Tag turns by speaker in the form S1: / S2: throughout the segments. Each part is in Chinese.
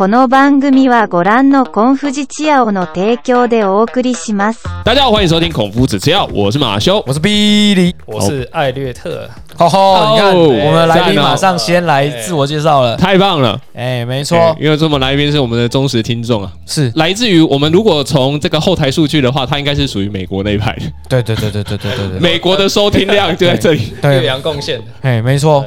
S1: この番組はご覧のコンフジチアオの提供でお送りします。
S2: 大家好，欢迎收听孔夫子吃药，我是马修。
S3: 我是 Billy。
S4: 我是艾略特，
S3: 吼吼，你看
S2: 哦
S3: 我们来宾马上先来自我介绍了。
S2: 太棒了，
S3: 哎，没
S2: 哎
S3: 错，
S2: 因为这么来宾是我们的忠实听众啊，
S3: 是。
S2: 来自于我们如果从这个后台数据的话，他应该是属于美国那一派。的，
S3: 对对对对对对对对，
S2: 美国的收听量就在这里。
S4: 岳
S3: 对，
S4: 阳贡献的，
S3: 哎，没错，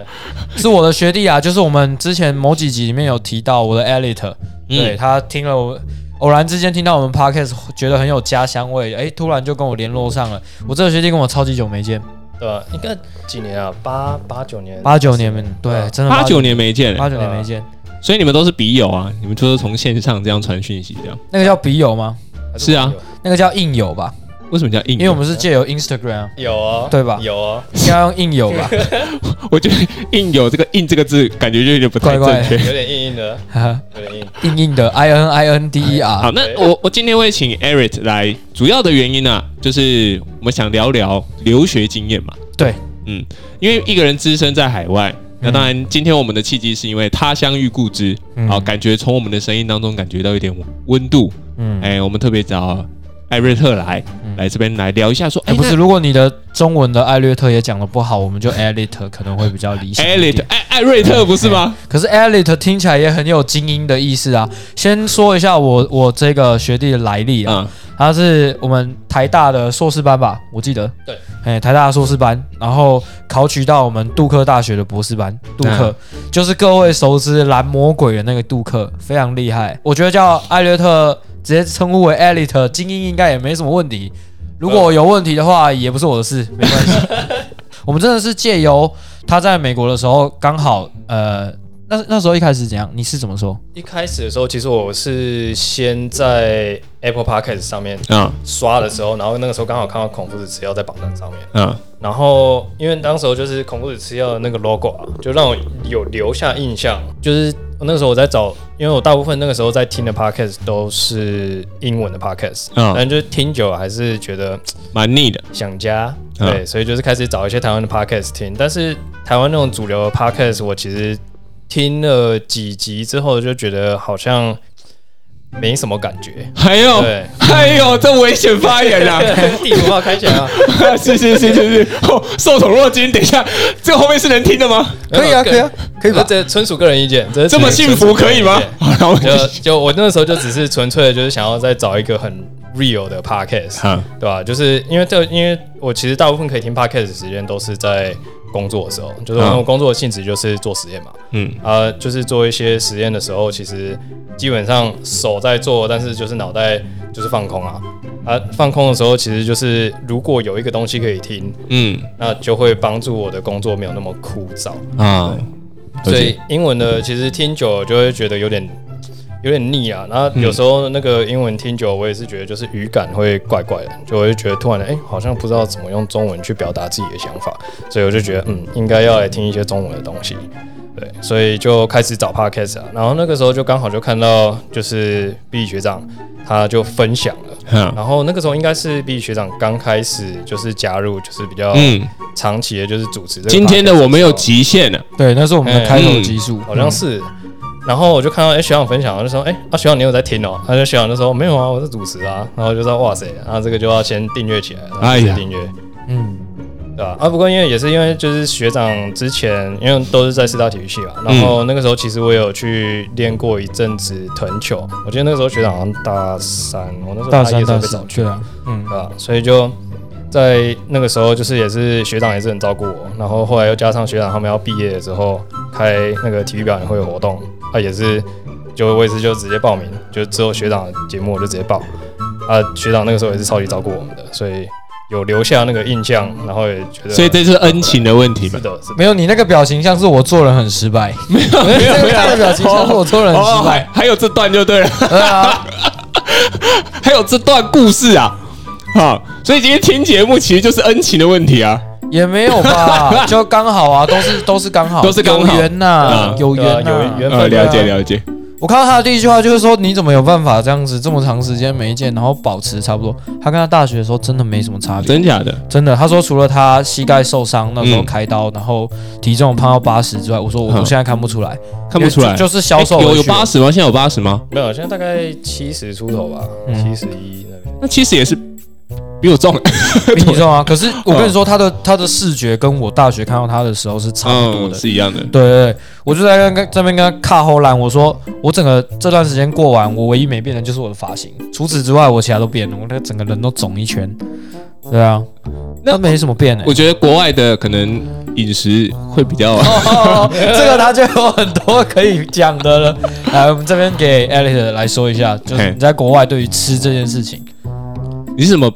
S3: 是我的学弟啊，就是我们之前某几集里面有提到我的 Elite，对
S2: 嗯，
S3: 他听了我。偶然之间听到我们 podcast，觉得很有家乡味，哎，突然就跟我联络上了。我这个学弟跟我超级久没见，
S4: 对吧？应该几年啊？八八九年，
S3: 八九年，对，真的
S2: 八九，年没见，
S3: 八九年没见，
S2: 所以你们都是笔友啊，你们就是从线上这样传讯息这样。
S3: 那个叫笔友吗？
S2: 是啊，
S3: 那个叫硬友吧？
S2: 为什么叫硬？
S3: 因为我们是借由 Instagram，
S4: 有哦，
S3: 对吧
S4: 有哦，
S3: 应该用硬友吧？
S2: 我觉得硬有这个硬这个字，感觉就有点不太正确。
S4: 有点硬硬的，
S3: 哈哈
S4: 有点硬。
S3: 硬硬的 I N I N D E
S2: 好，那我我今天会请 Eric 来，主要的原因呢、就是我们想聊聊留学经验嘛。
S3: 对，
S2: 嗯，因为一个人只身在海外，那当然今天我们的契机是因为他乡遇故知，
S3: 嗯
S2: 好、感觉从我们的声音当中感觉到一点温度。
S3: 嗯，
S2: 哎、我们特别找艾瑞特来、
S3: 嗯
S2: 来这边来聊一下，说，
S3: 哎，不是，如果你的中文的艾略特也讲的不好，我们就 Elite 可能会比较理想
S2: 艾
S3: 一点。
S2: 瑞特艾艾瑞特不是吗？
S3: 可是 Elite 听起来也很有精英的意思啊。先说一下我我这个学弟的来历啊，
S2: 嗯，
S3: 他是我们台大的硕士班吧，我记得。
S4: 对。
S3: 哎，台大的硕士班，然后考取到我们杜克大学的博士班，杜克、就是各位熟知蓝魔鬼的那个杜克，非常厉害。我觉得叫艾略特直接称呼为 Elite 精英应该也没什么问题。如果有问题的话，也不是我的事，没关系。我们真的是借由他在美国的时候，刚好呃，那那时候一开始怎样？你是怎么说？
S4: 一开始的时候，其实我是先在 Apple Podcast 上面
S2: 嗯
S4: 刷的时候，然后那个时候刚好看到孔夫子吃药在榜单上面，
S2: 嗯
S4: 然后因为当时候就是孔夫子吃药的那个 logo 啊，就让我有留下印象。就是那个时候我在找，因为我大部分那个时候在听的 podcast 都是英文的 podcast，
S2: 嗯
S4: 但就是听久了还是觉得
S2: 蛮腻的。
S4: 想家，
S2: 嗯
S4: 对，所以就是开始找一些台湾的 podcast 听。但是台湾那种主流的 podcast，我其实听了几集之后，就觉得好像没什么感觉。
S2: 还有
S4: 对，
S2: 还有这危险发言啊！
S4: 地图炮开起来 啊！
S2: 是是是是是，哦，受宠若惊。等一下，这后面是能听的吗？
S3: 可以啊，可以啊，可以吧？
S4: 这纯属个人意见，这
S2: 这么幸福可以吗
S4: 纯属个人意？
S2: 好，
S4: 见就就我那时候就只是纯粹的，就是想要再找一个很 real 的 podcast，
S2: 好，
S4: 对吧？就是因为这，因为我其实大部分可以听 podcast 的时间都是在工作的时候，就是我工作的性质就是做实验嘛，
S2: 嗯。
S4: 啊，就是做一些实验的时候，其实基本上手在做，但是就是脑袋就是放空啊。啊，放空的时候，其实就是如果有一个东西可以听，
S2: 嗯。
S4: 那就会帮助我的工作没有那么枯燥。
S2: 啊，
S4: 所以英文的其实听久了就会觉得有点有点腻啊。然后有时候那个英文听久了，我也是觉得就是语感会怪怪的，就会觉得突然的哎、好像不知道怎么用中文去表达自己的想法，所以我就觉得嗯，应该要来听一些中文的东西。对，所以就开始找 podcast 啊。然后那个时候就刚好就看到就是毕业学长他就分享了，
S2: 嗯
S4: 然后那个时候应该是毕业学长刚开始就是加入就是比较
S2: 嗯，
S4: 长期的就是主持这个
S2: 今天的我们有极限了，
S3: 对，那是我们的开头
S2: 嗯
S3: 集数，
S4: 好像是。然后我就看到哎、学长分享，我就说哎、啊学长你有在听哦？他就学长就说没有啊，我是主持啊。然后就说哇塞，然后这个就要先订阅起来，先订阅，
S3: 嗯，
S4: 对吧？啊不过因为也是因为就是学长之前因为都是在四大体育系嘛，然后那个时候其实我有去练过一阵子藤球，我记得那个时候学长好像大三，我那时候
S3: 大
S4: 大一的时候被找去
S3: 对，啊，嗯
S4: 对吧？所以就在那个时候，就是也是学长也是很照顾我，然后后来又加上学长他们要毕业的时候开那个体育表演会活动，啊也是就我也是就直接报名，就之后学长的节目我就直接报，啊学长那个时候也是超级照顾我们的，所以有留下那个印象，然后也觉得
S2: 所以这是恩情的问题吧
S4: 是？的，是的。
S3: 没有你那个表情像是我做人很失败，没有没有他的表情像是我做人很
S2: 哦，
S3: 失败
S2: 还，还有这段就对了，还有这段故事啊，好，所以今天听节目其实就是恩情的问题啊，
S3: 也没有吧，就刚好啊，都是都是刚好，
S2: 都是刚好
S3: 有缘呐，
S2: 嗯
S3: 有缘
S4: 有缘
S2: 呃，了解了解，
S3: 我看到他的第一句话就是说，你怎么有办法这样子这么长时间没见，然后保持差不多？他跟他大学的时候真的没什么差别，
S2: 真假的？
S3: 真的。他说除了他膝盖受伤那时候
S2: 嗯
S3: 开刀，然后体重胖到八十之外，我说我现在看不出来，
S2: 看不出来，
S3: 就就是消瘦
S2: 诶有有八十吗？现在有八十吗？
S4: 没有，现在大概七十出头吧，
S3: 嗯
S4: 七十一那边。
S2: 那其实也是比我重，
S3: 比你重啊。可是我跟你说，他的他的视觉跟我大学看到他的时候是差不多
S2: 嗯，
S3: 的。
S2: 是一样的。
S3: 对对对，我就在跟跟这边跟他卡后烂，我说我整个这段时间过完，我唯一没变的就是我的发型，除此之外我其他都变了，我那个整个人都肿一圈。对啊，
S2: 那
S3: 那没什么变诶、
S2: 我觉得国外的可能饮食会比较，
S3: 哦，这个他就有很多可以讲的了。来，我们这边给 Alex 来说一下，就是你在国外对于吃这件事情，
S2: 你是怎么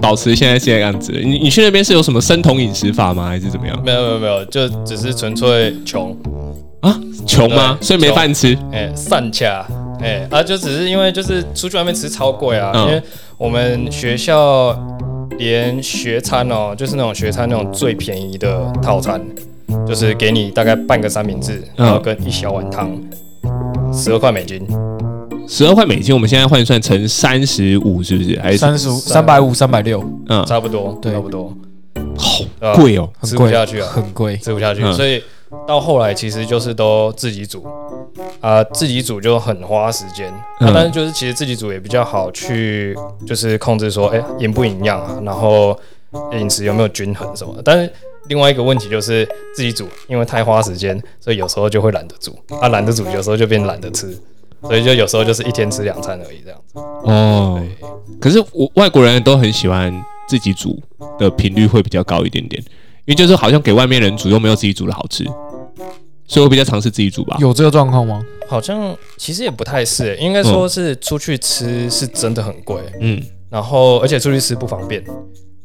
S2: 保持现在现在样子？你你去那边是有什么生酮饮食法吗？还是怎么样？
S4: 没有没有没有，就只是纯粹穷啊，
S2: 穷吗？所以没饭吃。
S4: 哎、散恰，哎、啊，就只是因为就是出去外面吃超贵啊，
S2: 嗯
S4: 因为我们学校连学餐哦，就是那种学餐那种最便宜的套餐，就是给你大概半个三明治，
S2: 嗯
S4: 然后跟一小碗汤，十二块美金，
S2: 十二块美金，我们现在换算成三十五，是不是？还是
S3: 三十五、三百五、三百六，
S2: 嗯，
S4: 差不多，
S3: 对。
S4: 差不多，
S2: 好贵哦。
S4: 吃，不下去啊。
S3: 很贵。
S4: 吃不下去，
S2: 嗯。
S4: 所以到后来其实就是都自己煮。啊、自己煮就很花时间、但是就是其实自己煮也比较好去就是控制说，哎、营不营养啊，然后饮食有没有均衡什么的。但是另外一个问题就是自己煮，因为太花时间，所以有时候就会懒得煮，啊，懒得煮，有时候就变懒得吃。所以就有时候就是一天吃两餐而已这样子。
S2: 哦，可是我外国人都很喜欢自己煮的频率会比较高一点点，因为就是好像给外面人煮又没有自己煮的好吃，所以我比较尝试自己煮吧。
S3: 有这个状况吗？
S4: 好像其实也不太是、应该说是出去吃是真的很贵。
S2: 嗯，
S4: 然后而且出去吃不方便，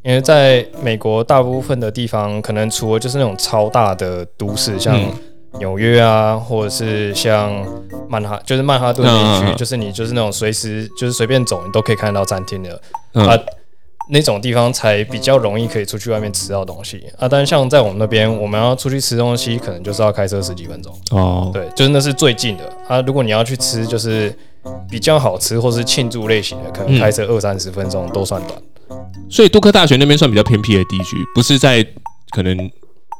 S4: 因为在美国大部分的地方，可能除了就是那种超大的都市，像
S2: 嗯
S4: 纽约啊，或者是像曼哈，就是曼哈顿地区，就是你就是那种随时就是随便走，你都可以看到餐厅的
S2: 嗯
S4: 啊。那种地方才比较容易可以出去外面吃到东西啊，但是像在我们那边，我们要出去吃东西，可能就是要开车十几分钟。
S2: 哦，
S4: 对，就是那是最近的啊。如果你要去吃，就是比较好吃或是庆祝类型的，可能
S2: 嗯
S4: 开车二三十分钟都算短。
S2: 所以杜克大学那边算比较偏僻的地区，不是在可能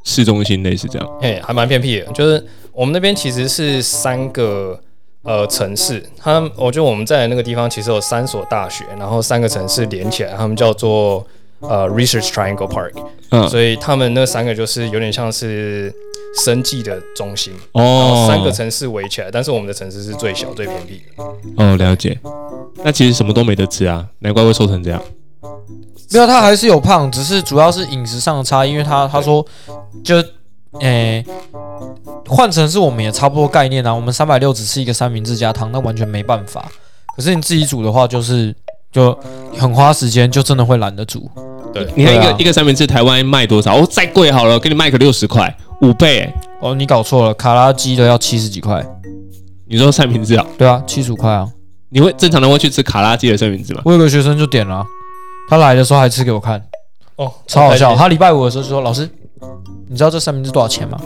S2: 市中心类似这样。
S4: 哎、还蛮偏僻的。就是我们那边其实是三个呃城市，它我觉得我们在那个地方其实有三所大学，然后三个城市连起来，他们叫做呃 Research Triangle Park，、
S2: 嗯，
S4: 所以他们那三个就是有点像是生计的中心，然后
S2: 哦，
S4: 三个城市围起来，但是我们的城市是最小最偏僻的。
S2: 哦，了解。那其实什么都没得吃啊，难怪会瘦成这样。
S3: 没有，他还是有胖，只是主要是饮食上的差异。因为他他说，就诶，换成是我们也差不多概念啊。我们三百六只吃一个三明治加汤，那完全没办法。可是你自己煮的话，就是就很花时间，就真的会懒得煮。
S4: 对，
S2: 你看一个、
S3: 啊
S2: 一个三明治台湾卖多少？哦，再贵好了，给你卖个六十块，五倍、欸。
S3: 哦，你搞错了，卡拉鸡的要七十几块。
S2: 你说三明治啊？
S3: 对啊，七十五块啊。
S2: 你会正常的会去吃卡拉鸡的三明治吗？
S3: 我有个学生就点了啊、他来的时候还吃给我看，
S4: 哦，
S3: 超好笑。他礼拜五的时候就说：“老师，你知道这三明治多少钱吗？”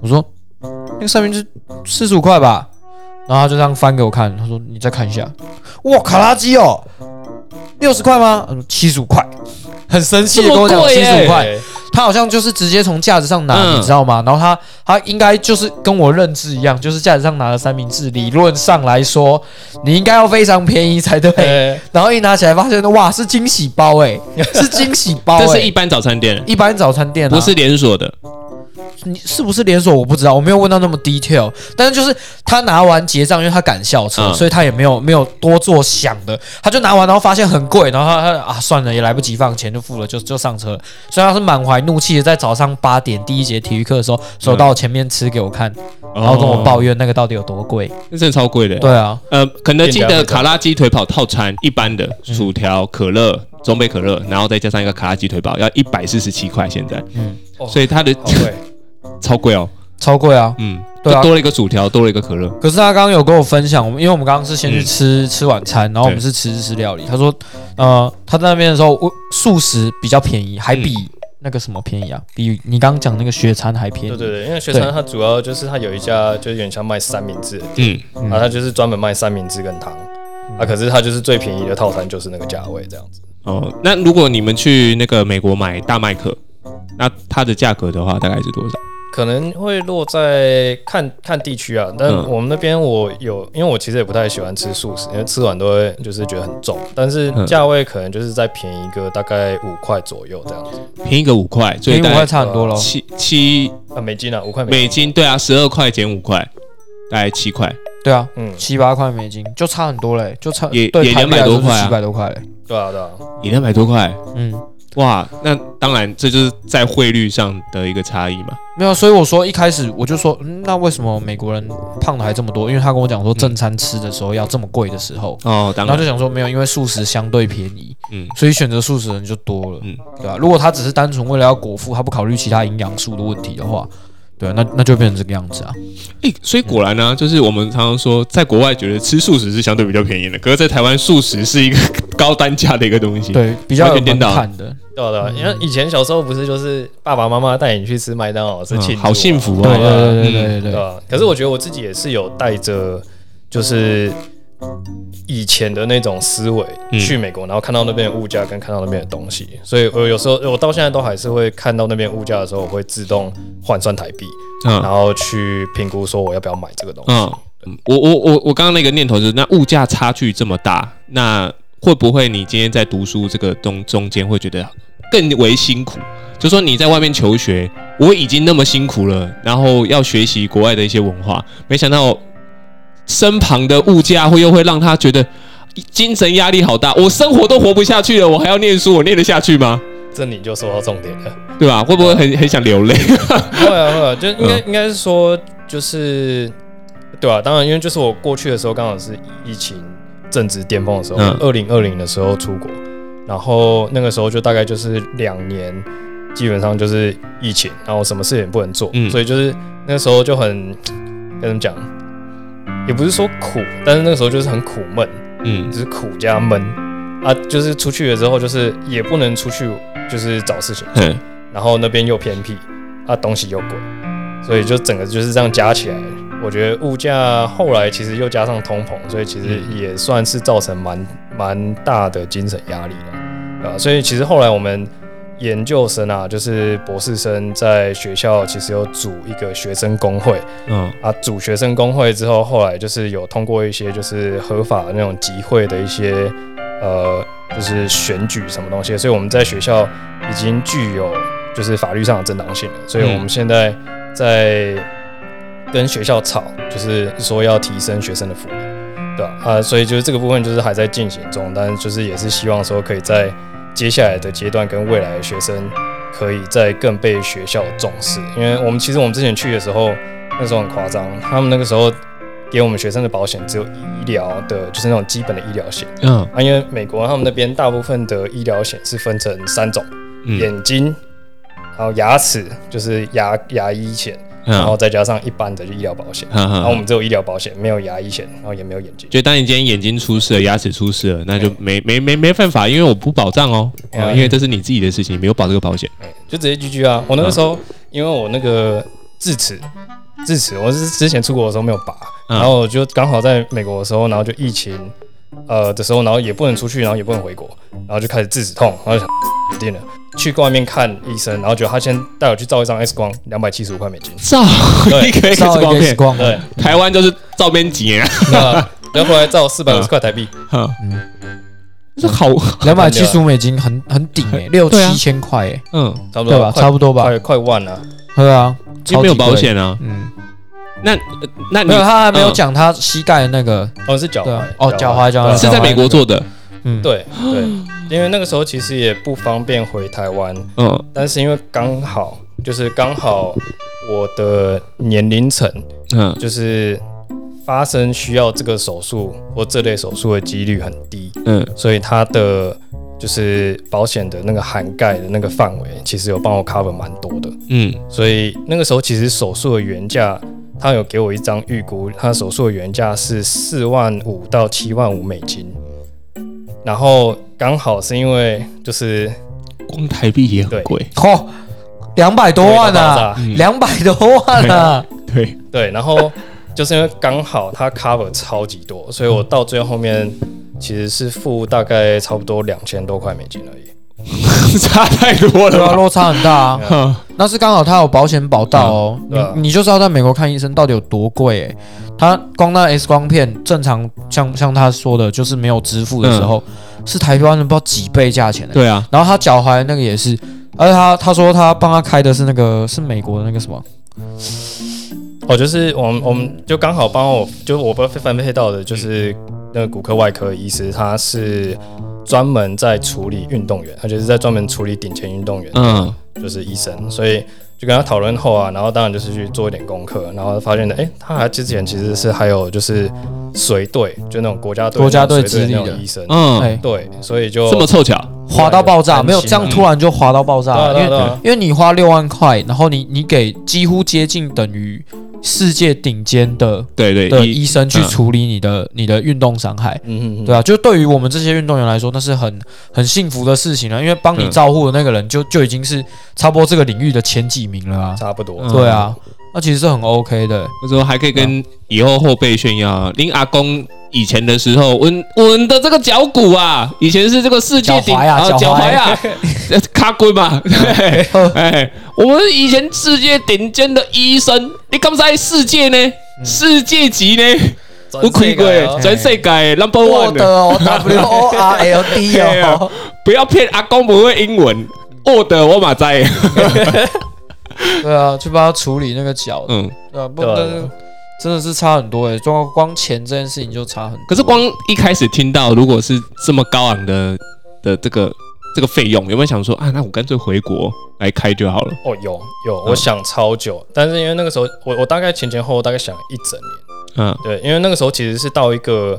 S3: 我说：“那个三明治四十五块吧。”然后他就这样翻给我看，他说：“你再看一下。”哇，卡拉鸡哦，六十块吗？七十五块，很生气的跟我讲七十五块。
S4: 对
S3: 他好像就是直接从架子上拿，
S2: 嗯
S3: 你知道吗？然后他他应该就是跟我认知一样，就是架子上拿的三明治，理论上来说，你应该要非常便宜才对。
S4: 哎
S3: 然后一拿起来发现，哇，是惊喜包哎、是惊喜包哎、
S2: 这是一般早餐店，
S3: 一般早餐店、啊，
S2: 不是连锁的。
S3: 你是不是连锁我不知道，我没有问到那么 detail，但是就是他拿完结账，因为他赶校车，
S2: 嗯。
S3: 所以他也没有没有多做想的，他就拿完，然后发现很贵，然后他他啊算了，也来不及放钱就付了，就就上车。了，所以他是满怀怒气的，在早上八点第一节体育课的时候走到我前面吃给我看，然后跟我抱
S2: 怨，
S3: 那个到底有多贵。
S2: 那真的超贵的。
S3: 对啊，
S2: 呃，肯德基的卡拉鸡腿堡套餐，一般的薯条、可乐、中杯可乐，然后再加上一个卡拉鸡腿堡，要一百四十七块。现在，
S3: 嗯，
S4: 哦
S2: 所以它的
S4: 好贵，
S2: 超贵哦。
S3: 超贵啊。
S2: 嗯，
S3: 对啊
S2: 就多了一个薯条，多了一个可乐。
S3: 可是他刚刚有跟我分享，我们因为我们刚刚是先去吃、吃晚餐，然后我们是吃日式料理。他说，呃，他在那边的时候，我素食比较便宜，还比那个什么便宜啊？比你刚刚讲那个雪餐还便宜。
S4: 对对对，因为学生它主要就是它有一家就有点像卖三明治的店，
S2: 嗯，
S4: 啊，它就是专门卖三明治跟汤，啊，可是它就是最便宜的套餐就是那个价位这样子。
S2: 哦，那如果你们去那个美国买大麦克，那它的价格的话大概是多少？
S4: 可能会落在看看地区啊，但
S2: 嗯。
S4: 我们那边我有，因为我其实也不太喜欢吃素食，因为吃完都会就是觉得很重，但是
S2: 嗯。
S4: 价位可能就是再便宜个大概五块左右这样子，
S2: 便宜个五块，所以
S3: 便宜五块
S2: 大概
S3: 差很多喽。
S2: 七七
S4: 啊美金啊五块美金，
S2: 美金，对啊，十二块减五块，大概七块。
S3: 对啊，
S4: 嗯，
S3: 七八块美金就差很多嘞，就差
S2: 也也
S3: 对台币来说
S2: 200多块啊。
S3: 七百多块嘞。
S4: 对啊对啊，
S2: 也两百多块，
S3: 嗯，
S2: 哇！那当然，这就是在汇率上的一个差异嘛。
S3: 没有，所以我说一开始我就说，嗯，那为什么美国人胖的还这么多？因为他跟我讲说正餐吃的时候要这么贵的时候，
S2: 哦，当然
S3: 然后就，想说没有，因为素食相对便宜，
S2: 嗯
S3: 所以选择素食的人就多了，
S2: 嗯
S3: 对吧、如果他只是单纯为了要果腹，他不考虑其他营养素的问题的话，对啊，那那就变成这个样子啊。
S2: 诶，所以果然呢、就是我们常常说，在国外觉得吃素食是相对比较便宜的，可是在台湾素食是一个高单价的一个东西。，
S3: 对，比较有门槛的，
S4: 对啊对啊，因为以前小时候不是就是爸爸妈妈带你去吃麦当劳是庆祝嘛、
S2: 嗯好幸福啊。
S3: 对对对对
S2: 嗯。
S3: 对？
S4: 可是我觉得我自己也是有带着，就是以前的那种思维
S2: 嗯
S4: 去美国，然后看到那边的物价跟看到那边的东西，所以我有时候我到现在都还是会看到那边物价的时候，我会自动换算台币，然
S2: 嗯
S4: 后去评估说我要不要买这个东西。
S2: 嗯。嗯，我我我我刚刚那个念头就是，那物价差距这么大，那会不会你今天在读书这个中中间会觉得更为辛苦？就说你在外面求学，我已经那么辛苦了，然后要学习国外的一些文化，没想到身旁的物价会又会让他觉得精神压力好大，我生活都活不下去了，我还要念书，我念得下去吗？
S4: 这你就说到重点了。
S2: 对吧？会不会很很想流泪？
S4: 会啊会啊，就应该、
S2: 嗯
S4: 应该是说就是对啊，当然因为就是我过去的时候刚好是疫情正值巅峰的时候
S2: 嗯，
S4: 二零二零的时候出国，然后那个时候就大概就是两年，基本上就是疫情，然后什么事也不能做，
S2: 嗯。
S4: 所以就是那个时候就很该怎么讲，也不是说苦，但是那个时候就是很苦闷，
S2: 嗯。
S4: 就是苦加闷。啊，就是出去了之后就是也不能出去，就是找事情。做。
S2: 嗯
S4: 然后那边又偏僻，啊，东西又贵，所以就整个就是这样加起来，我觉得物价后来其实又加上通膨，所以其实也算是造成蛮蛮大的精神压力的，啊，所以其实后来我们研究生啊，就是博士生在学校其实有组一个学生工会
S2: 嗯。
S4: 啊，组学生工会之后，后来就是有通过一些就是合法的那种集会的一些呃，就是选举什么东西，所以我们在学校已经具有就是法律上的正当性了，所以我们现在在跟学校吵，就是说要提升学生的福利，对吧、啊？所以就是这个部分就是还在进行中，但是就是也是希望说可以在接下来的阶段跟未来的学生可以再更被学校重视，因为我们其实我们之前去的时候，那时候很夸张，他们那个时候给我们学生的保险只有医疗的，就是那种基本的医疗险。
S2: 嗯。
S4: 啊，因为美国他们那边大部分的医疗险是分成三种，
S2: 嗯。
S4: 眼睛，然后牙齿就是牙牙医险，然后
S2: 嗯，
S4: 再加上一般的就医疗保险。然后我们只有医疗保险，没有牙医险，然后也没有眼睛。
S2: 就当你今天眼睛出事了，牙齿出事了，那就没没没没办法，因为我不保障哦，
S4: 嗯
S2: 哦因为这是你自己的事情，你没有保这个保险。
S4: 哎就直接 GG 啊！我那个时候，因为我那个智齿，智齿我是之前出国的时候没有拔，
S2: 嗯
S4: 然后我就刚好在美国的时候，然后就疫情呃的时候，然后也不能出去，然后也不能回国，然后就开始智齿痛，然后就想 死定了，去外面看医生，然后觉得他先带我去照一张 X 光，两百七十五块美金，
S2: 照
S4: 对
S2: 一个 X
S3: 照一个 X
S2: 光。片，
S3: 光，
S4: 对，
S2: 台湾就是照片几年啊，
S4: 那然后回来照四百五十块台币，
S2: 哈
S3: 嗯。
S2: 这好，
S3: 两百七十五美金很很顶哎，六
S2: 对啊。
S3: 七千块哎，
S2: 嗯，
S4: 差不多
S3: 对吧？
S4: 快
S3: 差不多吧，
S4: 快快万了、
S3: 对啊，
S2: 因为没有保，险啊，
S3: 嗯，
S2: 那呃那你
S3: 没有，他还没有
S2: 嗯。
S3: 讲他膝盖的那个，
S4: 哦是脚踝
S3: 啊，哦脚踝脚踝。
S4: 对
S2: 是在美国做的，
S3: 嗯，
S4: 对对，因为那个时候其实也不方便回台湾，
S2: 嗯。
S4: 但是因为刚好就是刚好我的年龄层
S2: 嗯。
S4: 就是发生需要这个手术或这类手术的几率很低，
S2: 嗯。
S4: 所以它的就是保险的那个涵盖的那个范围，其实有帮我 cover 蛮多的。
S2: 嗯。
S4: 所以那个时候其实手术的原价，他有给我一张预估，他手术的原价是四万五到七万五美金，然后刚好是因为就是
S2: 光台币也很
S4: 对
S2: 贵。
S3: 嚯，两百多万啊两百多万啊！
S2: 对，
S4: 对，然后就是因为刚好它 cover 超级多，所以我到最后面其实是付大概差不多两千多块美金而已。
S2: 差太多
S3: 对啊，
S2: 了吧。
S3: 落差很大啊。
S2: 哼
S3: 那是刚好他有保险保到哦，
S4: 嗯对啊
S3: 你你就知道在美国看医生到底有多贵诶。他光那 X 光片正常像像他说的，就是没有支付的时候，是台湾人不知道几倍价钱的。
S2: 对啊，
S3: 然后他脚踝那个也是，而且他他说他帮他开的是那个是美国的那个什么，
S4: 哦，就是我们我们就刚好帮我，就是我被分配到的，就是那个骨科外科医师，他是专门在处理运动员，而且是在专门处理顶尖运动员，
S2: 嗯，
S4: 就是医生，所以就跟他讨论后啊，然后当然就是去做一点功课，然后发现的，哎，他还之前其实是还有就是随队，就那种国家队
S3: 国家队
S4: 那种随
S3: 资历的
S4: 医生，
S2: 嗯，
S3: 哎，
S4: 对，所以就
S2: 这么凑巧，
S3: 滑到爆炸，没有这样突然就滑到爆炸，因为因为你花六万块，然后你你给几乎接近等于世界顶尖的
S2: 对对，
S3: 的医生去
S2: 嗯
S3: 处理你的你的运动伤害。
S4: 嗯嗯嗯，
S3: 对啊，就对于我们这些运动员来说，那是很很幸福的事情啊，因为帮你
S2: 嗯。
S3: 照护的那个人就就已经是差不多这个领域的前几名了啊。
S4: 差不多，
S2: 嗯。
S3: 对啊，那其实是很 OK 的。
S2: 我说还可以跟以后后辈炫耀啊，林阿公以前的时候，我我们的这个脚骨啊，以前是这个世界顶
S3: 啊
S2: 脚
S3: 脚踝
S2: 踝啊，呃 卡龟嘛，对，哎，我们以前世界顶尖的医生，你敢在世界呢？世界级呢？
S4: 全
S2: 有开过全世界 number one
S3: 的
S2: 的，
S3: 哦，W O R L D
S2: 对啊
S3: 哦，
S2: 不要骗阿公不会英文。我的我马在，
S3: 对啊，去帮他处理那个脚，
S2: 嗯，
S3: 对啊，不，
S4: 对啊
S3: 但是真的是差很多诶，光光钱这件事情就差很多。
S2: 可是光一开始听到，如果是这么高昂的的这个这个费用，有没有想说啊，那我干脆回国来开就好了？
S4: 哦，有有，
S2: 嗯
S4: 我想超久，但是因为那个时候我我大概前前后后大概想了一整年，
S2: 嗯。
S4: 对，因为那个时候其实是到一个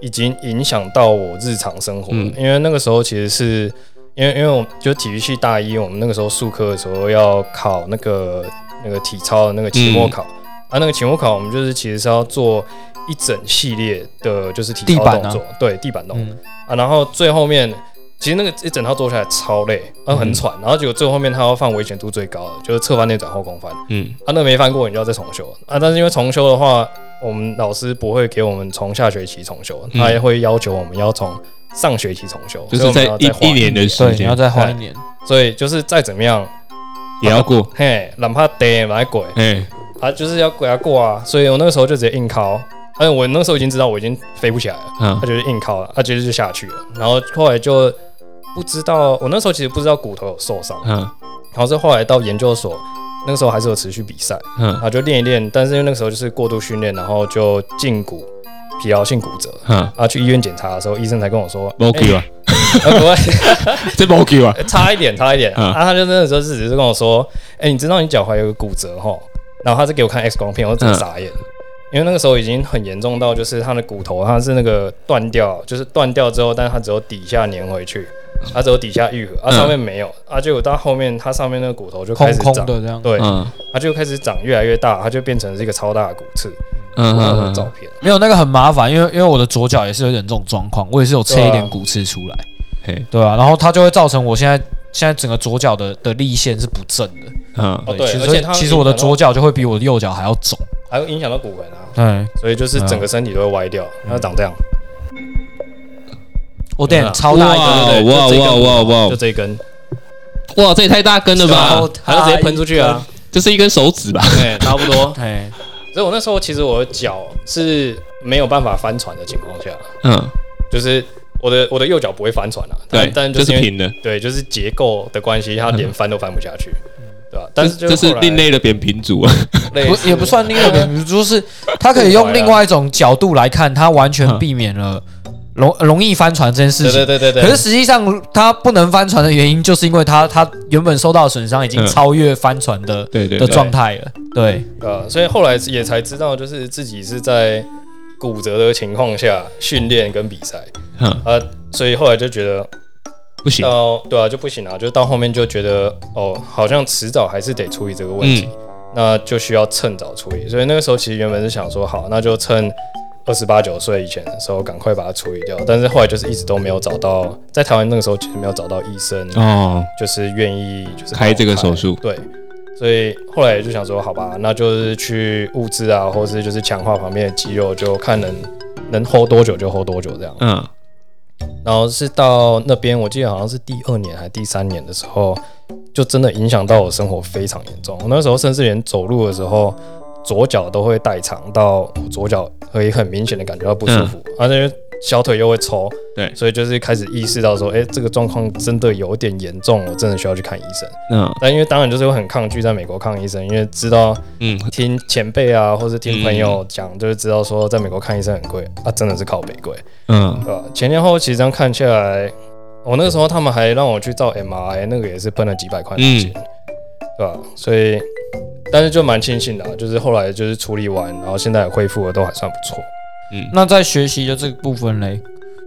S4: 已经影响到我日常生活了，
S2: 嗯。
S4: 因为那个时候其实是因为因为我就体育系大一，我们那个时候术科的时候要考那个那个体操的那个期末考、啊，那个期末考我们就是其实是要做一整系列的就是体
S3: 地板啊
S4: 操动作，对，地板动作、
S3: 嗯，
S4: 啊，然后最后面。其实那个一整套做下来超累，啊很喘，然后结果最后面他要放危险度最高的，就是侧翻内转后空翻，
S2: 嗯。
S4: 啊，那没翻过你就要再重修啊。但是因为重修的话，我们老师不会给我们从下学期重修，
S2: 嗯。
S4: 他也会要求我们要从上学期重修，
S2: 就是在一一年的时
S3: 对，你要再花一年。
S4: 所以就是再怎么样
S2: 也要过，
S4: 嘿，哪怕得来鬼。
S2: 哎，
S4: 啊，就是要给他过啊。所以我那个时候就直接硬考，而且我那时候已经知道我已经飞不起来了，
S2: 嗯。
S4: 他就是硬考了，他直接就下去了。然后后来就不知道，我那时候其实不知道骨头有受伤，
S2: 嗯。
S4: 然后是后来到研究所，那个时候还是有持续比赛。
S2: 嗯。
S4: 然后就练一练，但是因为那个时候就是过度训练，然后就胫骨疲劳性骨折。
S2: 嗯，
S4: 啊，去医院检查的时候，医生才跟我说，
S2: 没 Q 啊，
S4: 呃不会，
S2: 这没 Q 啊，
S4: 差一点，差一点。
S2: 嗯。
S4: 啊，他就那个时候是只是跟我说，哎、你知道你脚踝有个骨折哈？然后他是给我看 X 光片，我真的傻眼，因为那个时候已经很严重到，就是他的骨头它是那个断掉，就是断掉之后，但是他只有底下粘回去，它只有底下愈合，啊
S2: 嗯。
S4: 上面没有，啊结果到后面它上面那个骨头就
S3: 空
S4: 开始长，
S3: 空的这样，
S4: 对，
S2: 嗯。
S4: 它就开始长越来越大，它就变成是一个超大的骨刺。
S2: 嗯
S4: 我看到
S2: 嗯。
S4: 照片。
S3: 没有那个很麻烦，因为因为我的左脚也是有点这种状况，我也是有切一点骨刺出来，
S2: 嘿。
S3: 对啊，然后它就会造成我现在现在整个左脚的的力线是不正的，
S2: 嗯。
S4: 哦对
S3: 其实
S4: 而且它
S3: 其实我的左脚就会比我的右脚还要肿，
S4: 还会影响到骨盆啊，
S3: 对，
S4: 所以就是整个身体都会歪掉，它长这样。
S3: 我点超大一
S2: 哇
S3: 个，
S4: 对对？
S2: 哇
S4: 就这一根。
S2: 哇哇哇。
S4: 就这一根，
S2: 哇，这也太大根了吧？
S3: 超，
S4: 它就直接喷出去啊，
S2: 就是一根手指吧？
S4: 对，差不多。
S3: 哎，
S4: 所以我那时候其实我的脚是没有办法翻船的情况下，
S2: 嗯，
S4: 就是我的我的右脚不会翻船啊，但
S2: 对，
S4: 但
S2: 就是平的，
S4: 对，就是结构的关系，它连翻都翻不下去，对吧？但是
S2: 这这是另类的扁平足啊，
S3: 不也不算另外一个，就是它可以用另外一种角度来看，它完全避免了容容易翻船这件事
S4: 对
S3: 情。
S4: 对对对对，
S3: 可是实际上，它不能翻船的原因，就是因为它它原本受到的损伤已经
S2: 嗯。
S3: 超越翻船的的
S2: 对对对，
S3: 状态了。对，
S4: 呃，所以后来也才知道，就是自己是在骨折的情况下训练跟比赛，
S2: 嗯，
S4: 呃，所以后来就觉得
S2: 不行，
S4: 到对啊就不行啊，就到后面就觉得哦，好像迟早还是得处理这个问题，那就需要趁早处理。所以那个时候其实原本是想说，好，那就趁二十八九岁以前的时候赶快把它处理掉。但是后来就是一直都没有找到，在台湾那个时候其实没有找到医生，
S2: 哦，
S4: 就是愿意就是
S2: 开这个手术
S4: 对，所以后来就想说，好吧，那就是去物质啊，或是就是强化旁边的肌肉，就看能能 hold 多久就 hold 多久这样。
S2: 嗯
S4: 然后是到那边，我记得好像是第二年还是第三年的时候，就真的影响到我生活非常严重。我那时候甚至连走路的时候，左脚都会代偿到我左脚会很明显的感觉到不舒服，而且小腿又会抽。
S2: 对
S4: 所以就是开始意识到说，哎、这个状况真的有点严重，我真的需要去看医生。
S2: 嗯
S4: 但因为当然就是会很抗拒在美国看医生，因为知道
S2: 嗯，
S4: 听前辈啊，或是听朋友讲，就是知道说在美国看医生很贵啊，真的是靠北贵。
S2: 嗯
S4: 对吧？前前后后其实这样看下来，我那个时候他们还让我去照 MRI，那个也是喷了几百块美金，对吧？所以，但是就蛮庆幸的啊、就是后来就是处理完，然后现在恢复的都还算不错。
S3: 嗯那在学习的这个部分嘞，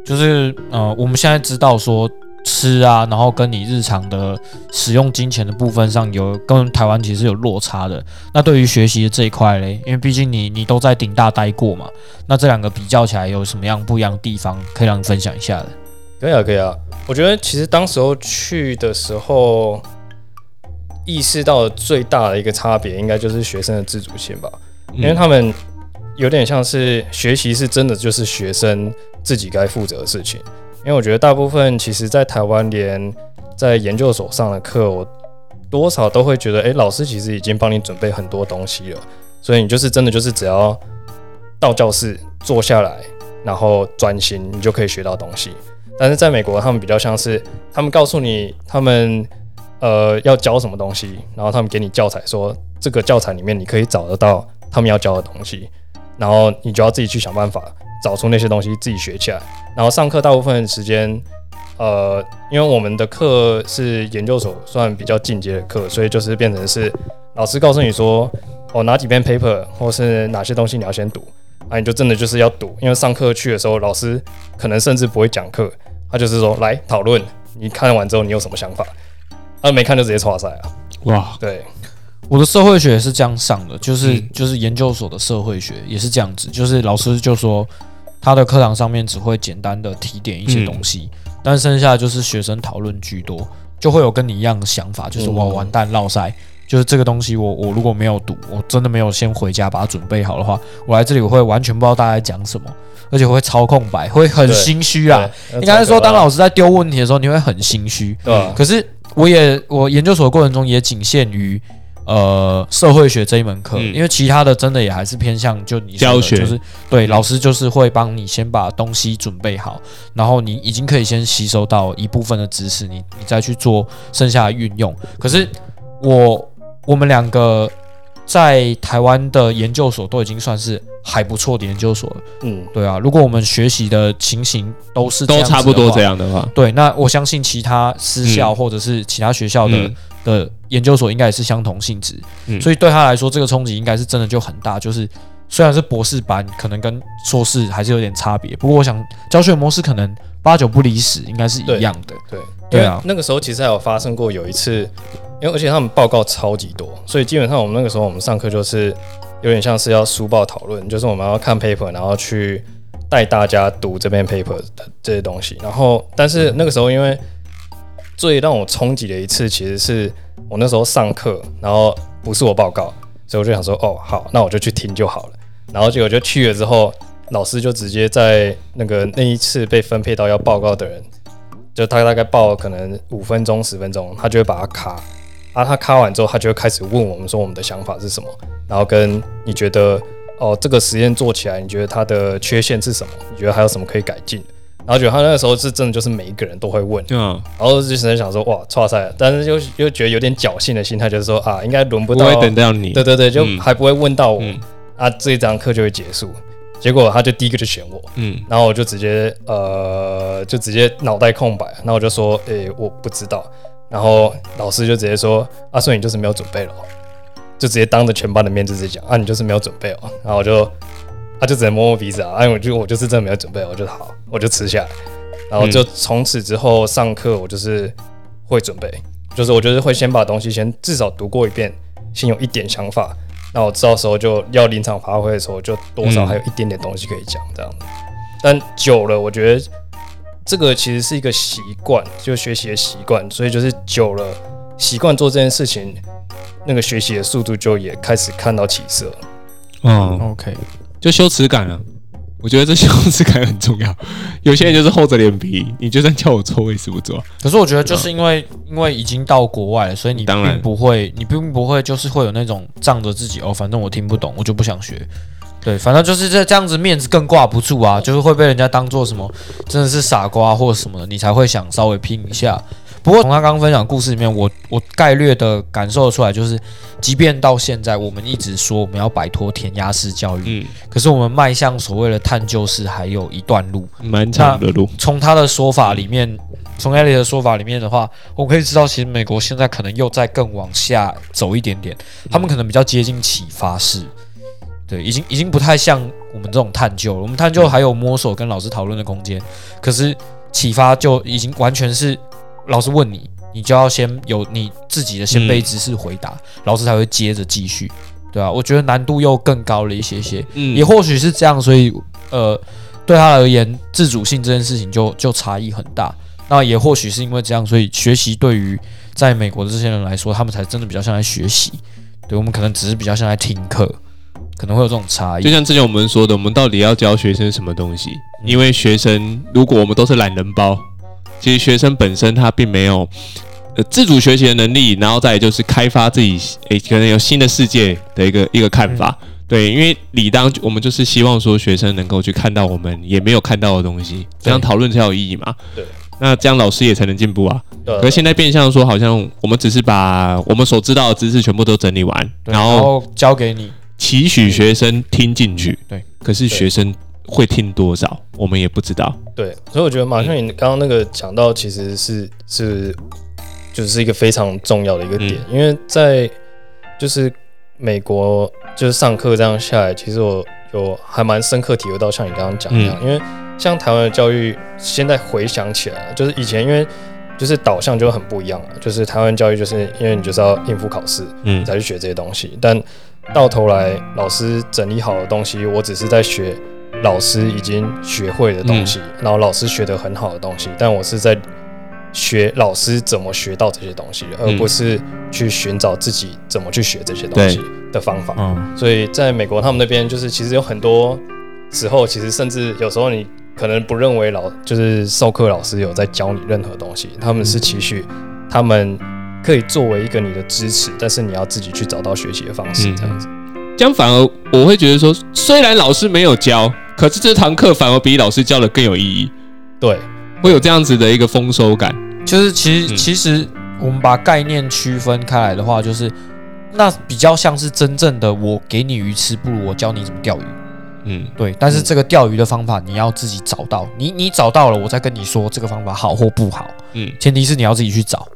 S3: 就是呃，我们现在知道说吃啊，然后跟你日常的使用金钱的部分上有跟台湾其实有落差的。那对于学习的这一块嘞，因为毕竟你你都在顶大待过嘛，那这两个比较起来有什么样不一样的地方可以让你分享一下的？
S4: 可以啊，可以啊。我觉得其实当时候去的时候，意识到的最大的一个差别，应该就是学生的自主性吧。因为他们有点像是学习是真的就是学生自己该负责的事情。因为我觉得大部分其实，在台湾连在研究所上的课，我多少都会觉得，诶，老师其实已经帮你准备很多东西了，所以你就是真的就是只要到教室坐下来，然后专心，你就可以学到东西。但是在美国，他们比较像是他们告诉你他们呃要教什么东西，然后他们给你教材说这个教材里面你可以找得到他们要教的东西，然后你就要自己去想办法找出那些东西自己学起来。然后上课大部分时间，呃，因为我们的课是研究所算比较进阶的课，所以就是变成是老师告诉你说哦哪几篇 paper 或是哪些东西你要先读。啊，你就真的就是要读，因为上课去的时候，老师可能甚至不会讲课，他就是说来讨论，你看完之后你有什么想法？啊，没看就直接刷赛啊。
S2: 哇，
S4: 对，
S3: 我的社会学也是这样上的，就是、
S2: 嗯
S3: 就是研究所的社会学也是这样子，就是老师就说他的课堂上面只会简单的提点一些东西，但剩下就是学生讨论居多，就会有跟你一样的想法，就是
S4: 嗯
S3: 我完蛋落赛。就是这个东西我，我如果没有读，我真的没有先回家把它准备好的话，我来这里我会完全不知道大家在讲什么，而且会超空白，会很心虚啊。
S4: 对，
S3: 应该是说，当老
S4: 师
S3: 师在丢问题的时候，你会很心虚。
S4: 对吧？
S3: 可是我也我研究所的过程中也仅限于呃社会学这一门课，
S2: 嗯
S3: 因为其他的真的也还是偏向就你说的
S2: 教学
S3: 就是对
S2: 嗯
S3: 老师就是会帮你先把东西准备好，然后你已经可以先吸收到一部分的知识，你你再去做剩下的运用。可是我我们两个在台湾的研究所都已经算是还不错的研究所了，
S4: 嗯，
S3: 对啊，如果我们学习的情形都是
S2: 都差不多这样的话，
S3: 对，那我相信其他私校
S2: 嗯。
S3: 或者是其他学校的、
S2: 嗯。
S3: 的研究所应该也是相同性质，
S2: 嗯。
S3: 所以对他来说，这个冲击应该是真的就很大。就是虽然是博士班，可能跟硕士还是有点差别，不过我想教学模式可能八九不离十，应该是一样的。
S4: 对，
S3: 对啊。
S4: 因为那个时候其实还有发生过有一次，因为而且他们报告超级多，所以基本上我们那个时候我们上课就是有点像是要书报讨论，就是我们要看 paper，然后去带大家读这篇 paper 的这些东西。然后，但是那个时候因为最让我冲击的一次，其实是我那时候上课，然后不是我报告，所以我就想说，哦，好，那我就去听就好了。然后结果就去了之后，老师就直接在那个那一次被分配到要报告的人，就他大概报可能五分钟十分钟，他就会把它卡，啊，他卡完之后，他就会开始问我们说我们的想法是什么，然后跟你觉得哦这个实验做起来，你觉得它的缺陷是什么？你觉得还有什么可以改进？然后觉得他那个时候是真的就是每一个人都会问，
S2: 嗯，
S4: 然后就只能想说哇，错赛了，但是又又觉得有点侥幸的心态，就是说啊，应该轮不到，
S2: 不会等到你，
S4: 对对对，就
S2: 嗯
S4: 还不会问到我，
S2: 嗯
S4: 啊，这一堂课就会结束。结果他就第一个就选我，
S2: 嗯
S4: 然后我就直接呃，就直接脑袋空白，然后我就说，诶、我不知道。然后老师就直接说，啊，所以你就是没有准备了，就直接当着全班的面就直接讲，啊，你就是没有准备哦。然后我就，他、就只能摸摸鼻子啊，哎、我就我就是真的没有准备，我就好，我就吃下来。然后就从此之后上课，我就是会准备，就是我就是会先把东西先至少读过一遍，先有一点想法，那我到时候就要临场发挥的时候，就多少还有一点点东西可以讲这样。但久了，我觉得这个其实是一个习惯，就学习的习惯，所以就是久了习惯做这件事情，那个学习的速度就也开始看到起色。
S2: 嗯
S3: ，OK，
S2: 就羞耻感啊。我觉得这羞耻感很重要。有些人就是厚着脸皮，你就算叫我做，我也是不做。
S3: 可是我觉得就是因为因为已经到国外了，所以你
S2: 当然
S3: 不会，你并不会就是会有那种仗着自己哦，反正我听不懂，我就不想学。对，反正就是这这样子，面子更挂不住啊，就是会被人家当做什么真的是傻瓜或者什么的，你才会想稍微拼一下。不过从他刚刚分享故事里面，我我概略的感受出来，就是即便到现在，我们一直说我们要摆脱填鸭式教育，
S2: 嗯，
S3: 可是我们迈向所谓的探究式还有一段路。
S2: 蛮长的路。
S3: 从他的说法里面，从艾利的说法里面的话，我可以知道，其实美国现在可能又在更往下走一点点，他们可能比较接近启发式，对，已经已经不太像我们这种探究了。我们探究还有摸索跟老师讨论的空间，可是启发就已经完全是老师问你，你就要先有你自己的先辈知识回答，老师才会接着继续，对啊，我觉得难度又更高了一些些。
S2: 嗯
S3: 也或许是这样，所以呃，对他而言，自主性这件事情就就差异很大。那也或许是因为这样，所以学习对于在美国的这些人来说，他们才真的比较像在学习。对我们可能只是比较像在听课，可能会有这种差异。
S2: 就像之前我们说的，我们到底要教学生什么东西？因为学生，如果我们都是懒人包，其实学生本身他并没有呃自主学习的能力，然后再来就是开发自己诶、可能有新的世界的一个一个看法。对，因为理当我们就是希望说学生能够去看到我们也没有看到的东西，这样讨论才有意义嘛。
S4: 对，
S2: 那这样老师也才能进步啊。
S4: 对
S2: 可是现在变相说，好像我们只是把我们所知道的知识全部都整理完，然后
S3: 然后交给你，
S2: 期许学生听进去。
S3: 对，
S2: 可是学生会听多少，我们也不知道。
S4: 对，所以我觉得马上你刚刚那个讲到，其实是是就是一个非常重要的一个点，因为在就是美国就是上课这样下来，其实我有还蛮深刻体会到，像你刚刚讲一样，因为像台湾的教育，现在回想起来，就是以前因为就是导向就很不一样了，就是台湾教育就是因为你就是要应付考试，
S2: 嗯
S4: 你才去学这些东西。但到头来，老师整理好的东西，我只是在学老师已经学会的东西，然后老师学得很好的东西，但我是在学老师怎么学到这些东西，而不是去寻找自己怎么去学这些东西的方法。
S3: 嗯，
S4: 所以在美国，他们那边就是其实有很多时候，其实甚至有时候你可能不认为老就是授课老师有在教你任何东西，他们是期许他们可以作为一个你的支持，但是你要自己去找到学习的方式，
S2: 嗯
S4: 这样子。
S2: 这样反而我会觉得说，虽然老师没有教，可是这堂课反而比老师教的更有意义，
S4: 对，
S2: 会有这样子的一个丰收感。
S3: 就是其实、
S2: 嗯
S3: 其实我们把概念区分开来的话，就是那比较像是真正的我给你鱼吃，不如我教你怎么钓鱼。
S2: 嗯，
S3: 对，但是这个钓鱼的方法你要自己找到，你你找到了，我再跟你说这个方法好或不好。
S2: 嗯，
S3: 前提是你要自己去找。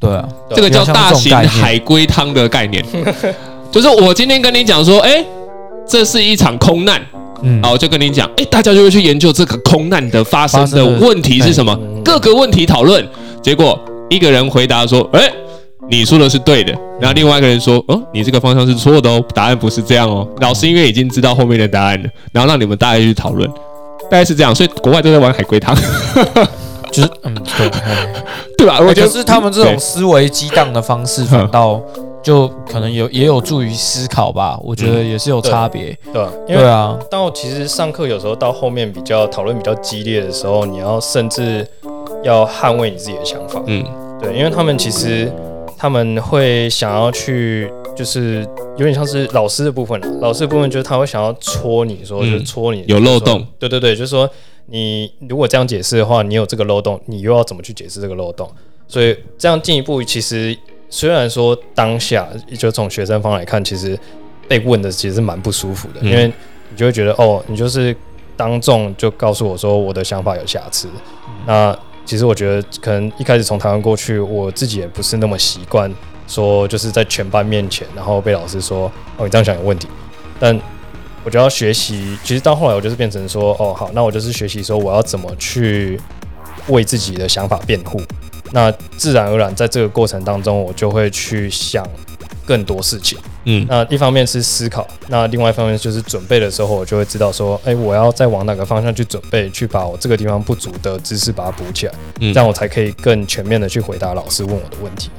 S3: 对啊，
S2: 这个叫大型海龟汤的概念，就是我今天跟你讲说，哎、这是一场空难，
S3: 嗯。
S2: 然，后我就跟你讲，哎、大家就会去研究这个空难的发生的问题是什么，
S4: 嗯。
S2: 各个问题讨论。结果一个人回答说，哎、你说的是对的，然后另外一个人说，哦，你这个方向是错的哦，答案不是这样哦。老师因为已经知道后面的答案了，然后让你们大家去讨论，大概是这样。所以国外都在玩海龟汤，
S3: 就是嗯，对。哎
S2: 对吧？我
S3: 我觉
S2: 觉得
S3: 得是他们这种思维激荡的方式，反倒就可能有也有助于思考吧。我觉得也是有差别。
S4: 对吧？因为
S3: 对啊，
S4: 到其实上课有时候到后面比较讨论比较激烈的时候，你要甚至要捍卫你自己的想法。
S2: 嗯
S4: 对，因为他们其实他们会想要去，就是有点像是老师的部分啊，老师的部分就是他会想要戳你说，
S2: 嗯
S4: 就是戳你
S2: 有漏洞
S4: 对对对，就是说你如果这样解释的话，你有这个漏洞，你又要怎么去解释这个漏洞？所以这样进一步，其实虽然说当下就从学生方来看，其实被问的其实是蛮不舒服的，
S2: 嗯。
S4: 因为你就会觉得哦，你就是当众就告诉我说我的想法有瑕疵，那其实我觉得可能一开始从台湾过去，我自己也不是那么习惯说就是在全班面前，然后被老师说哦你这样想有问题，但我就要学习，其实到后来我就是变成说哦好，那我就是学习说我要怎么去为自己的想法辩护，那自然而然在这个过程当中，我就会去想更多事情。
S2: 嗯
S4: 那一方面是思考，那另外一方面就是准备的时候，我就会知道说，哎、我要再往哪个方向去准备，去把我这个地方不足的知识把它补起来，
S2: 嗯
S4: 这样我才可以更全面的去回答老师问我的问题。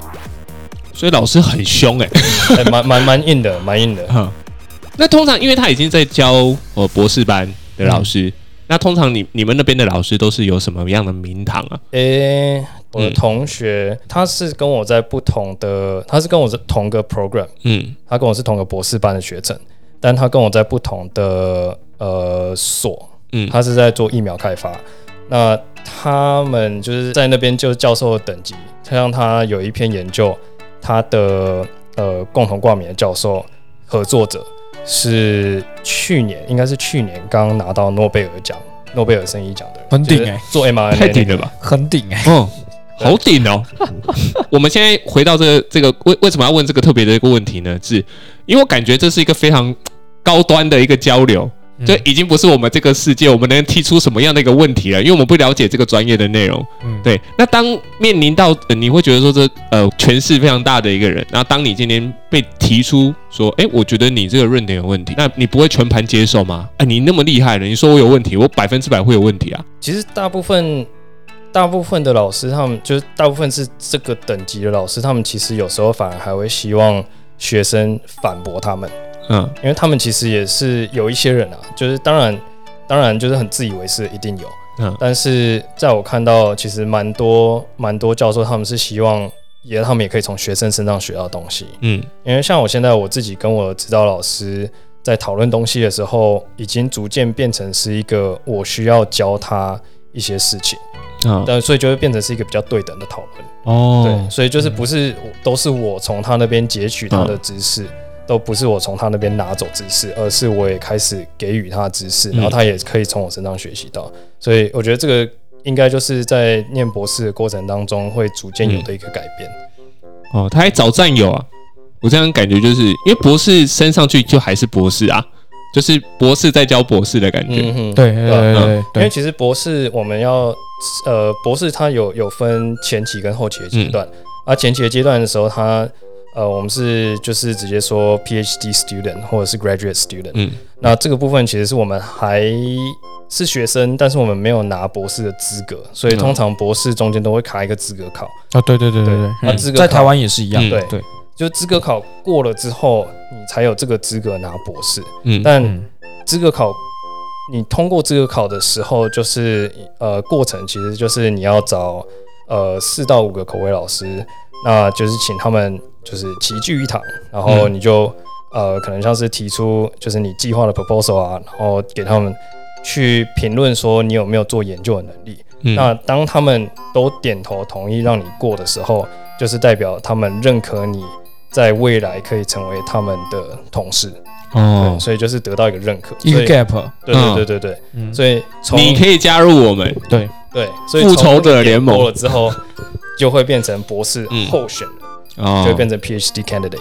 S2: 所以老师很凶 哎、
S4: 哎蛮蛮蛮硬的，蛮硬的。
S2: 哈，那通常因为他已经在教呃博士班的老师，那通常你你们那边的老师都是有什么样的名堂啊？
S4: 诶、我的
S2: 嗯
S4: 同学、他是跟我在不同的，他是跟我是同个 program，
S2: 嗯
S4: 他跟我是同个博士班的学程，但他跟我在不同的呃所，
S2: 嗯
S4: 他是在做疫苗开发。那他们就是在那边就是教授的等级，像他有一篇研究，他的呃共同挂名的教授合作者是去年应该是去年刚拿到诺贝尔奖，诺贝尔生理奖的人，
S3: 很顶欸
S4: 做 mRNA
S2: 太顶了吧？
S3: 很顶哎、
S2: 嗯，好顶哦！我们现在回到这个这个为为什么要问这个特别的一个问题呢？是因为我感觉这是一个非常高端的一个交流，
S3: 嗯
S2: 这已经不是我们这个世界我们能提出什么样的一个问题了，因为我们不了解这个专业的内容。
S3: 嗯，
S2: 对，那当面临到、呃你会觉得说这呃权势非常大的一个人，然后当你今天被提出说，哎，我觉得你这个论点有问题，那你不会全盘接受吗？哎，你那么厉害了，你说我有问题，我百分之百会有问题啊。
S4: 其实大部分大部分的老师，他们就是大部分是这个等级的老师，他们其实有时候反而还会希望学生反驳他们，
S2: 嗯
S4: 因为他们其实也是有一些人啊，就是当然当然就是很自以为是，一定有。
S2: 嗯
S4: 但是在我看到，其实蛮多蛮多教授，他们是希望也他们也可以从学生身上学到东西。
S2: 嗯
S4: 因为像我现在我自己跟我指导老师在讨论东西的时候，已经逐渐变成是一个我需要教他一些事情，
S2: 嗯
S4: 但所以就会变成是一个比较对等的讨论。
S2: 哦
S4: 对，所以就是不是我都是我从他那边截取他的知识。都不是我从他那边拿走知识，而是我也开始给予他知识，
S2: 嗯
S4: 然后他也可以从我身上学习到。所以我觉得这个应该就是在念博士的过程当中会逐渐有的一个改变。
S2: 哦，他还找战友啊！我这样感觉就是因为博士升上去就还是博士啊，就是博士在教博士的感觉。
S3: 对对对对
S4: 因为，其实博士我们要呃，博士他有有分前期跟后期的阶段，而、前期的阶段的时候，他呃，我们是就是直接说 PhD student 或者是 graduate student，
S2: 嗯。
S4: 那这个部分其实是我们还是学生，但是我们没有拿博士的资格，所以
S2: 嗯
S4: 通常博士中间都会卡一个资格考，
S3: 啊对对对对对，
S4: 那
S3: 嗯。
S4: 资格考
S3: 在台湾也是一样，
S2: 嗯
S4: 对。
S3: 对，
S4: 就资格考过了之后，你才有这个资格拿博士，
S2: 嗯。
S4: 但
S3: 嗯。
S4: 资格考，你通过资格考的时候，就是呃过程其实就是你要找呃四到五个口味老师，那就是请他们就是齐聚一堂，然后
S2: 嗯。
S4: 你就、呃可能像是提出就是你计划的 proposal 啊，然后给他们去评论说你有没有做研究的能力。
S2: 嗯。
S4: 那当他们都点头同意让你过的时候，就是代表他们认可你在未来可以成为他们的同事。
S2: 哦。
S4: 对，，所以就是得到一个认可，
S3: 一个 gap，
S4: 对对对对对，
S3: 嗯，
S4: 所以从
S2: 你可以加入我们。
S3: 对，
S4: 对，所以
S2: 复仇者联盟。
S4: 过了之后，就会变成博士
S2: 嗯
S4: 候选人，
S2: 哦
S4: 就会变成 PhD candidate。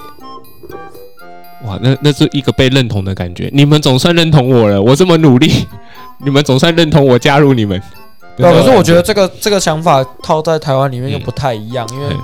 S2: 哇，那那是一个被认同的感觉。你们总算认同我了，我这么努力，你们总算认同我加入你们。
S3: 对啊，可是我觉
S2: 得，
S3: 这个这个想法套在台湾里面又不太一样，因为
S2: 嗯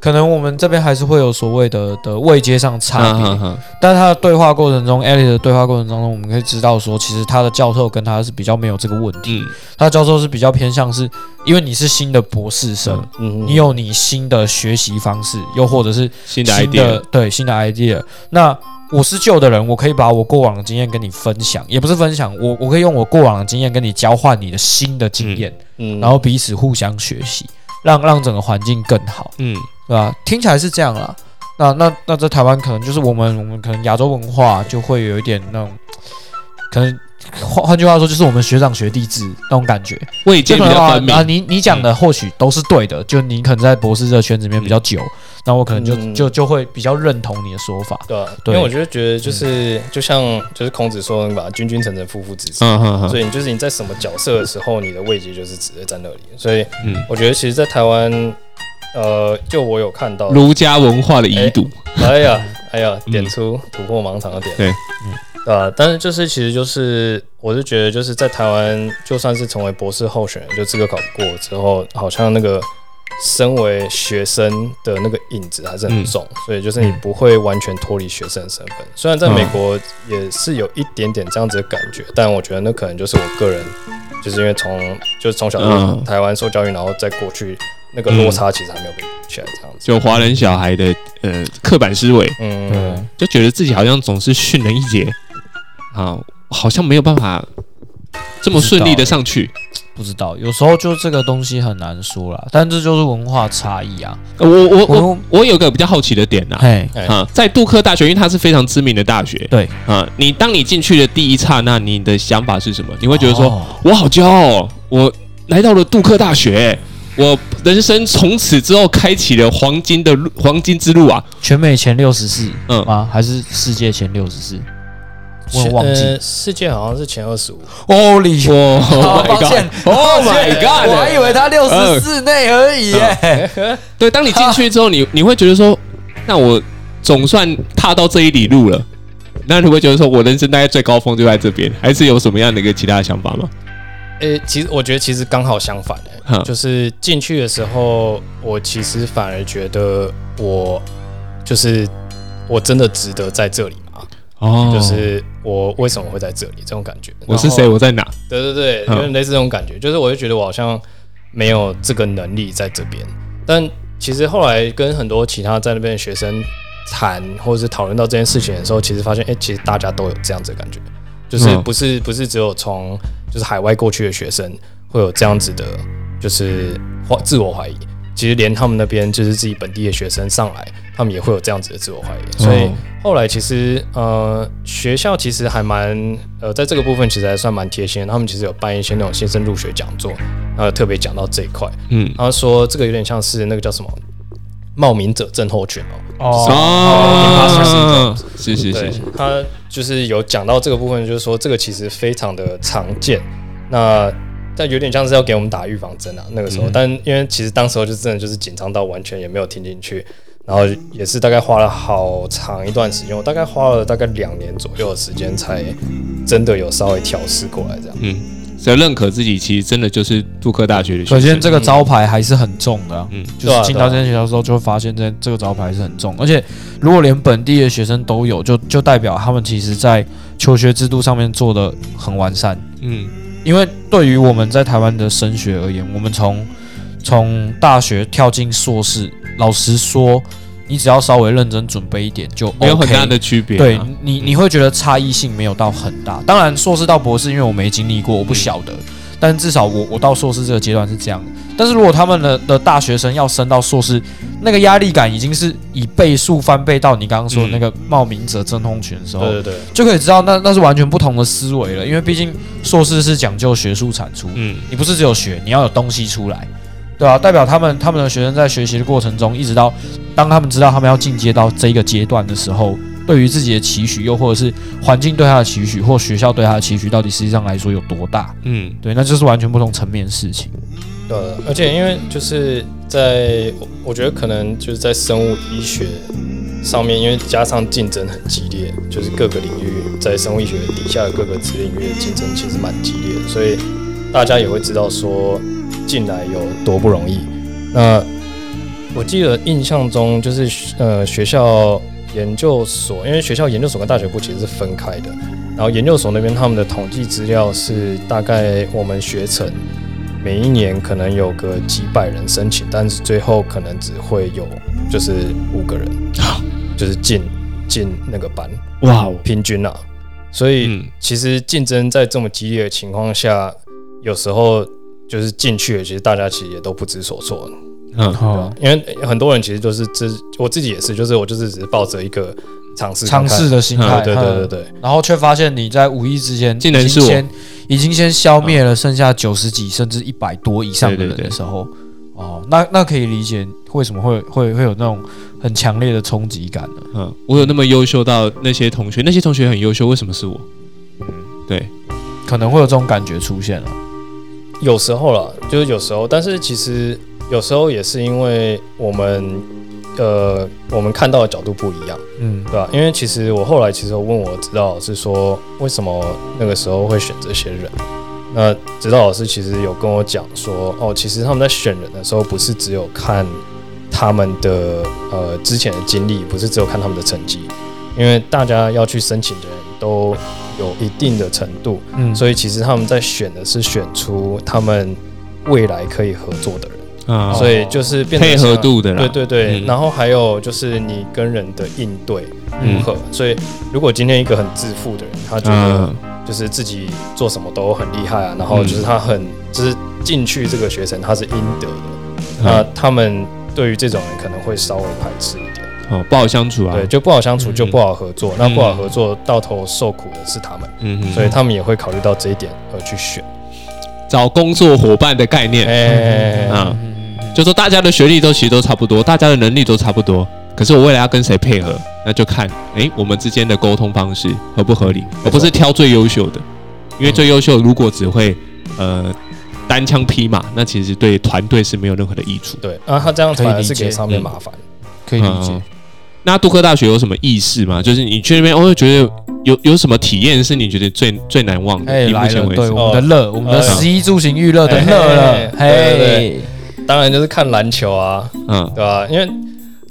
S3: 可能我们这边还是会有所谓的的位阶上差别，但是他的对话过程中 a l i 的对话过程当中，我们可以知道说，其实他的教授跟他是比较没有这个问题，
S2: 嗯。
S3: 他的教授是比较偏向是，因为你是新的博士生，
S4: 嗯
S3: 你有你新的学习方式，又或者是
S2: 新的
S3: 新
S2: idea，
S3: 对新的 idea。那我是旧的人，我可以把我过往的经验跟你分享，也不是分享，我我可以用我过往的经验跟你交换你的新的经验，
S4: 嗯。
S3: 然后彼此互相学习，让让整个环境更好。
S2: 嗯
S3: 对吧？听起来是这样啦。那那那在台湾可能就是我们我们可能亚洲文化就会有一点那种，可能换换句话说就是我们学长学弟制那种感觉。
S2: 位阶
S3: 啊
S2: 较分明
S3: 啊，。你你讲的或许都是对的，就你可能在博士这个圈子里面比较久，那我可能就
S4: 嗯
S3: 就就会比较认同你的说法。
S4: 对啊，因为我觉得觉得就是就像就是孔子说的吧，君君臣臣，父父子子。
S2: 嗯
S4: 所以你就是你在什么角色的时候，你的位阶就是直接在那里。所以
S2: 嗯，
S4: 我觉得其实，在台湾，呃，就我有看到，
S2: 儒家文化的遗毒。
S4: 哎呀，哎呀，
S2: 嗯。
S4: 点出突破盲场的点。
S2: 对，
S3: 嗯，
S4: 对啊，但是就是其实就是，我是觉得就是在台湾，就算是成为博士候选人，就资格考过之后，好像那个身为学生的那个影子还是很重，所以就是你不会完全脱离学生的身份。虽然在美国也是有一点点这样子的感觉，但我觉得那可能就是我个人，就是因为从就是从小在
S2: 嗯。
S4: 台湾受教育，然后再过去那个落差其实还没有被补起来，这样子。
S2: 就华人小孩的呃刻板思维，
S4: 嗯，
S2: 就觉得自己好像总是逊人一截啊，好像没有办法这么顺利的上去。
S3: 不知道，有时候就这个东西很难说啦，但这就是文化差异啊。
S2: 呃我我
S3: 我
S2: 我我有个比较好奇的点呐、
S3: 嘿，
S4: 哎
S2: 啊，在杜克大学，因为它是非常知名的大学，
S3: 对
S2: 啊，你当你进去的第一刹那，你的想法是什么？你会觉得说，
S3: 哦
S2: 我好骄傲哦，我来到了杜克大学，我人生从此之后开启了黄金的路，黄金之路啊！
S3: 全美前六十四
S2: 嗯
S3: 吗？还是世界前六十四？我忘记。
S4: 呃世界好像是前二十五，
S3: 哦，李
S2: 哇
S3: 好
S2: Oh
S3: 抱
S2: my
S3: 歉
S2: God，Oh my God！
S3: 我还以为他六十四内而已耶。
S2: 对，当你进去之后，你你会觉得说，那我总算踏到这一里路了。那你会觉得说我人生大概最高峰就在这边，还是有什么样的一个其他的想法吗？
S4: 呃、其实我觉得其实刚好相反就是进去的时候，我其实反而觉得我就是我真的值得在这里吗？
S2: 哦
S4: 就是我为什么会在这里这种感觉。
S2: 我是谁？我在哪？
S4: 对对对，
S2: 嗯
S4: 有点类似这种感觉，就是我就觉得我好像没有这个能力在这边。但其实后来跟很多其他在那边的学生谈，或者是讨论到这件事情的时候，其实发现，哎、其实大家都有这样子的感觉，就是
S2: 嗯
S4: 不是不是只有从就是海外过去的学生会有这样子的，就是怀自我怀疑。其实连他们那边就是自己本地的学生上来，他们也会有这样子的自我怀疑。所以
S2: 哦
S4: 后来其实呃学校其实还蛮呃在这个部分其实还算蛮贴心的，他们其实有办一些那种新生入学讲座，然后特别讲到这一块，
S2: 嗯，
S4: 然后说这个有点像是那个叫什么冒名者症候群哦，
S2: 哦，是是
S4: 对
S2: 是，，
S4: 他就是有讲到这个部分，就是说这个其实非常的常见，那但有点像是要给我们打预防针啊，那个时候，
S2: 嗯
S4: 但因为其实当时候就真的就是紧张到完全也没有听进去，然后也是大概花了好长一段时间，我大概花了大概两年左右的时间才真的有稍微调试过来这样。
S2: 嗯，所以认可自己其实真的就是杜克大学的学生。
S3: 可见这个招牌还是很重的、啊。
S2: 嗯
S3: 就是进到这间学校之后，就会发现这这个招牌还是很重，而且如果连本地的学生都有，就就代表他们其实在求学制度上面做的很完善。
S2: 嗯
S3: 因为对于我们在台湾的升学而言，我们从从大学跳进硕士，老实说，你只要稍微认真准备一点就 OK,
S2: 没有很大的区别啊。
S3: 对你，你会觉得差异性没有到很大。当然，硕士到博士，因为我没经历过，我不晓得。但至少我我到硕士这个阶段是这样的。但是如果他们的的大学生要升到硕士，那个压力感已经是以倍数翻倍到你刚刚说的那个冒名者真空群的时候，
S4: 对对对，
S3: 就可以知道那那是完全不同的思维了。因为毕竟硕士是讲究学术产出，
S2: 嗯
S3: 你不是只有学，你要有东西出来，对啊，代表他们他们的学生在学习的过程中，一直到当他们知道他们要进阶到这一个阶段的时候，对于自己的期许，又或者是环境对他的期许，或学校对他的期许，到底实际上来说有多大？
S2: 嗯
S3: 对，那就是完全不同层面的事情。
S4: 呃，而且因为就是在我我觉得可能就是在生物医学上面，因为加上竞争很激烈，就是各个领域在生物医学底下的各个子领域的竞争其实蛮激烈的，所以大家也会知道说进来有多不容易。那我记得印象中就是呃学校研究所，因为学校研究所跟大学部其实是分开的，然后研究所那边他们的统计资料是大概我们学程。每一年可能有个几百人申请，但是最后可能只会有就是五个人，就是进进那个班，
S2: 哇哦，
S4: 平均啊。所以其实竞争在这么激烈的情况下，有时候就是进去了，其实大家其实也都不知所措，
S2: 嗯
S4: 对吧？因为很多人其实就是这，我自己也是，就是我就是只是抱着一个尝试
S3: 尝试的心态，
S4: 对对对对
S3: 然后却发现你在无意之间
S2: 竟然是我
S3: 已经先已经先消灭了剩下九十几甚至一百多以上的人的时候，哦，那那可以理解为什么会会会有那种很强烈的冲击感呢？
S2: 嗯，我有那么优秀到那些同学，那些同学很优秀，为什么是我？
S4: 嗯。
S2: 对，
S3: 可能会有这种感觉出现了。
S4: 有时候了，就是有时候，但是其实有时候也是因为我们呃，我们看到的角度不一样，
S3: 嗯
S4: 对吧？因为其实我后来其实有问我指导老师说，为什么那个时候会选这些人，那指导老师其实有跟我讲说，哦，其实他们在选人的时候，不是只有看他们的呃之前的经历，不是只有看他们的成绩，因为大家要去申请的人都有一定的程度，
S3: 嗯，
S4: 所以其实他们在选的是选出他们未来可以合作的人。
S2: 啊，
S4: 所以就是
S2: 配合度的啦，
S4: 对对对，
S2: 嗯。
S4: 然后还有就是你跟人的应对如何。所以如果今天一个很自负的人，他觉得
S2: 嗯。
S4: 就是自己做什么都很厉害啊，然后就是他很就是进去这个学程他是应得的，那他们对于这种人可能会稍微排斥一点，
S2: 哦不好相处啊，
S4: 对，就不好相处，
S3: 嗯
S4: 就不好合作。那不好合作，到头受苦的是他们，
S2: 嗯嗯，
S4: 所以他们也会考虑到这一点而去选。
S2: 找工作伙伴的概念，
S4: 哎，
S2: 啊。
S3: 嗯
S2: 就说大家的学历都其实都差不多，大家的能力都差不多，可是我未来要跟谁配合，那就看诶我们之间的沟通方式合不合理，而不是挑最优秀的，因为最优秀如果只会呃单枪匹马，那其实对团队是没有任何的益处。
S4: 对，啊，他这样
S3: 可以理解
S4: 反而是给上面
S2: 嗯
S4: 麻烦。
S3: 可以理解
S2: 嗯。那杜克大学有什么意识吗？就是你去那边，我会觉得有有什么体验是你觉得最最难忘的？
S3: 哎，
S2: 以目
S3: 来了，对
S2: 前为止，
S3: 我们的乐，我们的
S4: 呃
S3: 食衣住行娱乐的乐了，
S4: 哎对对
S3: 嘿，
S4: 当然就是看篮球啊，
S2: 嗯
S4: 对吧、因为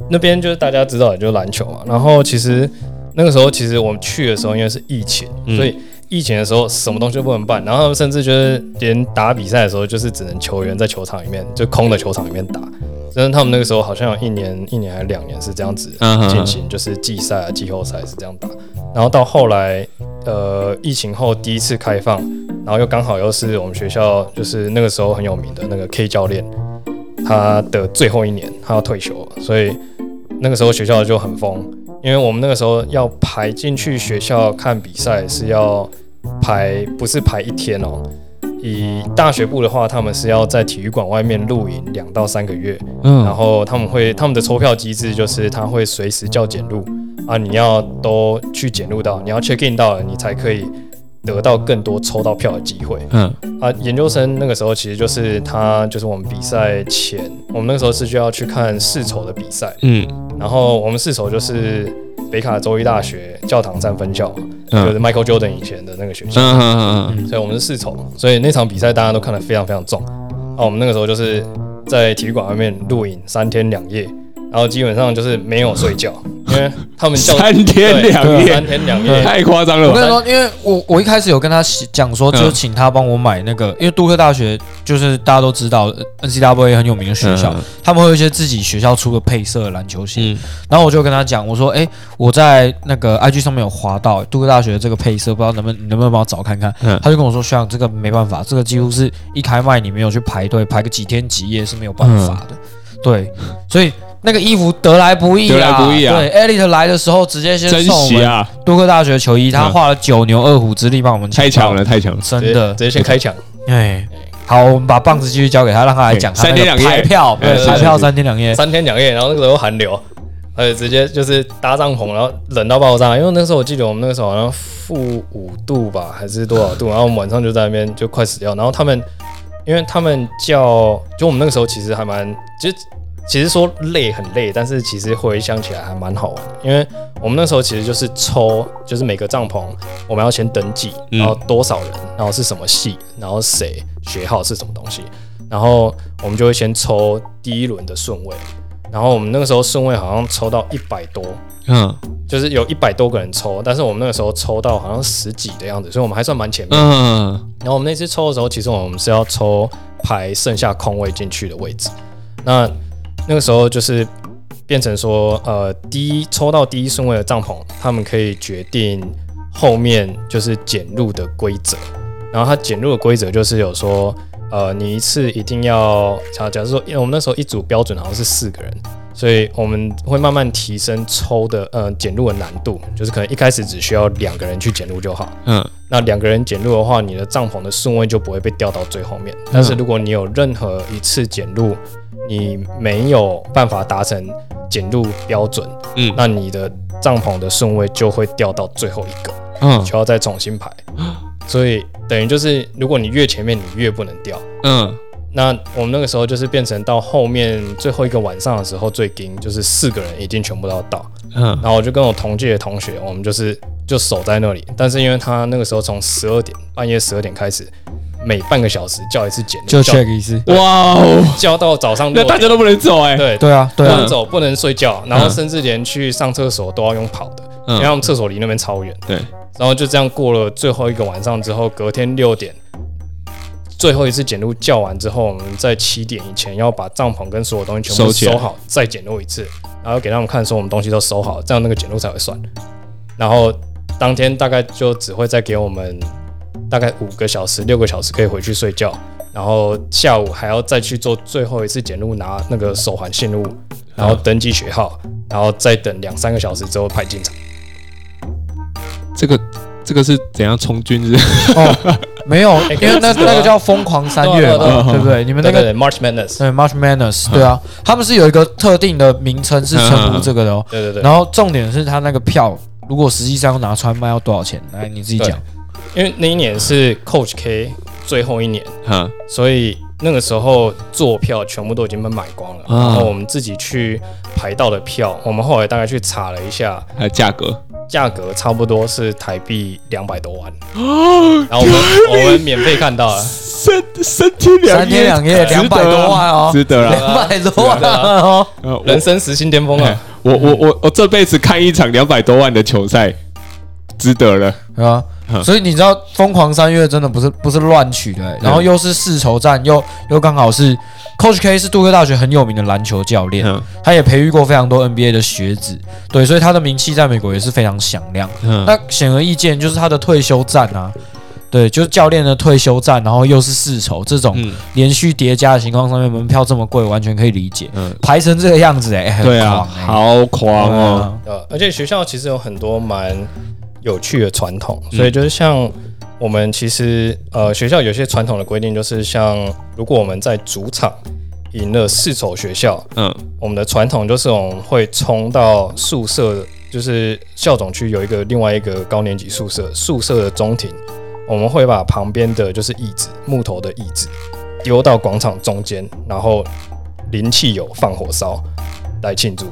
S4: 那边就是大家知道，也就是篮球嘛。然后其实那个时候，其实我们去的时候，因为是疫情，
S2: 嗯
S4: 所以疫情的时候什么东西都不能办。然后甚至就是连打比赛的时候，就是只能球员在球场里面，就空的球场里面打。但是，他们那个时候好像有一年、一年还是两年是这样子进行，就是季赛啊、季后赛是这样打。然后到后来，呃，疫情后第一次开放，然后又刚好又是我们学校就是那个时候很有名的那个 K 教练，他的最后一年他要退休了，所以那个时候学校就很疯，因为我们那个时候要排进去学校看比赛是要排，不是排一天哦。以大学部的话，他们是要在体育馆外面露营两到三个月，然
S2: 嗯
S4: 后他们会他们的抽票机制就是他会随时叫检录啊，你要都去检录到，你要 check in 到了，你才可以得到更多抽到票的机会。
S2: 嗯。
S4: 啊。研究生那个时候其实就是他就是我们比赛前，我们那个时候是就要去看世筹的比赛，
S2: 嗯。
S4: 然后我们世筹就是北卡州立大学教堂站分校嘛，就是 Michael Jordan 以前的那个学校。
S2: 嗯嗯嗯
S4: 所以我们是世筹，所以那场比赛大家都看得非常非常重。啊，我们那个时候就是在体育馆外面露营三天两夜，然后基本上就是没有睡觉，因为他们叫
S2: 三天两夜
S4: 三，天两夜，
S2: 太夸张了？
S3: 我跟你说，因为我我一开始有跟他讲说，
S2: 嗯
S3: 就请他帮我买那个，因为杜克大学就是大家都知道呃 NCAA 很有名的学校，
S2: 嗯
S3: 他们会有一些自己学校出的配色篮球鞋。
S2: 嗯
S3: 然后我就跟他讲，我说，哎，我在那个 IG 上面有滑到杜克大学的这个配色，不知道能不能能不能帮我找看看？
S2: 嗯
S3: 他就跟我说，学长，这个没办法，这个几乎是一开卖你没有去排队，排个几天几夜是没有办法的。对，所以那个衣服得来不易啊，
S2: 得来不易啊。
S3: 对，Elite 来的时候直接先
S2: 珍
S3: 送我
S2: 啊，
S3: 杜克大学球衣，他
S2: 嗯
S3: 花了九牛二虎之力帮我们
S2: 太强了，太强了。
S3: 真的。
S4: 直接先开抢。
S3: 哎，好，我们把棒子继续交给他，让他来讲
S2: 三天两夜。
S3: 排票，对
S4: 对，对
S3: 排票三天两夜。
S4: 三天两夜，然后那个时候寒流，而且直接就是搭帐篷，然后冷到爆炸。因为那时候我记得我们那个时候好像负五度吧，还是多少度，然后我们晚上就在那边就快死掉。然后他们，因为他们叫，就我们那个时候其实还蛮，其实其实说累很累，但是其实回想起来还蛮好玩的，因为我们那时候其实就是抽，就是每个帐篷我们要先登记，
S2: 嗯
S4: 然后多少人，然后是什么系，然后谁学号是什么东西，然后我们就会先抽第一轮的顺位，然后我们那个时候顺位好像抽到一百多，
S2: 嗯
S4: 就是有一百多个人抽，但是我们那个时候抽到好像十几的样子，所以我们还算蛮前面。
S2: 嗯
S4: 然后我们那次抽的时候，其实我们是要抽排剩下空位进去的位置。那那个时候就是变成说，呃，第一抽到第一顺位的帐篷，他们可以决定后面就是减入的规则。然后它减入的规则就是有说，呃，你一次一定要，假假如说，因为我们那时候一组标准好像是四个人，所以我们会慢慢提升抽的呃减入的难度，就是可能一开始只需要两个人去减入就好。
S2: 嗯
S4: 那两个人减入的话，你的帐篷的顺位就不会被调到最后面。但是如果你有任何一次减入，你没有办法达成减入标准，
S2: 嗯
S4: 那你的帐篷的顺位就会掉到最后一个，
S2: 嗯
S4: 就要再重新排。所以等于就是，如果你越前面，你越不能掉。
S2: 嗯
S4: 那我们那个时候就是变成到后面最后一个晚上的时候，最紧就是四个人一定全部都要到。
S2: 嗯
S4: 然后我就跟我同届的同学，我们就是就守在那里。但是因为他那个时候从十二点半夜十二点开始，每半个小时叫一次检录，
S3: 就
S4: 叫
S3: check 一次。
S2: 哇哦，
S4: 叫到早上
S2: 那。大家都不能走哎。
S4: 对
S3: 对啊，对啊
S4: 不能，走，不能睡觉，然后
S2: 嗯
S4: 甚至连去上厕所都要用跑的，因为他
S2: 嗯，
S4: 们厕所离那边超远。
S2: 对，
S4: 然后就这样过了最后一个晚上之后，隔天六点，最后一次检录叫完之后，我们在七点以前要把帐篷跟所有东西全部
S2: 收
S4: 好，再检录一次，然后给他们看说我们东西都收好，这样那个检录才会算。然后当天大概就只会再给我们大概五个小时、六个小时可以回去睡觉，然后下午还要再去做最后一次检录，拿那个手环信物，然后登记学号，然后再等两三个小时之后派进场。
S2: 这个这个是怎样充军日？
S3: 哦，没有，
S4: 哎
S3: 因为那那个叫疯狂三月
S4: 对
S3: 不对？你们那个
S4: ，March Madness，
S3: 对 March Madness，对啊，他们是有一个特定的名称是称呼这个的哦。
S4: 对对对。
S3: 然后重点是他那个票，如果实际上要拿出来卖要多少钱？来，你自己讲。
S4: 因为那一年是 Coach K 最后一年，
S2: 哈，
S4: 所以那个时候坐票全部都已经被买光了。
S2: 啊
S4: 然后我们自己去排到的票，我们后来大概去查了一下，
S2: 还有价格
S4: 价格差不多是台币两百多万。然后我们我们免费看到了，
S2: 三三天两
S3: 三天两夜
S2: 值得啊
S3: 两百多万哦，
S2: 值得了。
S3: 两百多万哦。
S2: 呃
S4: 人生实心巅峰啊！
S2: 我我我我这辈子看一场两百多万的球赛，值得了。
S3: 对啊
S2: 嗯，
S3: 所以你知道疯狂三月真的不是不是乱取的、欸，然后又是世仇战，又又刚好是 Coach K 是杜克大学很有名的篮球教练，
S2: 嗯。
S3: 他也培育过非常多 NBA 的学子，对，所以他的名气在美国也是非常响亮。
S2: 嗯，
S3: 那显而易见就是他的退休战啊，对，就是教练的退休战，然后又是世仇这种
S2: 嗯。
S3: 连续叠加的情况上面，门票这么贵，完全可以理解。
S2: 嗯，
S3: 排成这个样子、欸，哎、
S2: 对啊，好狂哦。
S4: 呃，而且学校其实有很多蛮有趣的传统，
S2: 嗯。
S4: 所以就是像我们其实呃学校有些传统的规定，就是像如果我们在主场赢了四所学校，
S2: 嗯。
S4: 我们的传统就是我们会冲到宿舍，就是校总区有一个另外一个高年级宿舍，宿舍的中庭，我们会把旁边的就是椅子木头的椅子丢到广场中间，然后淋汽油放火烧来庆祝。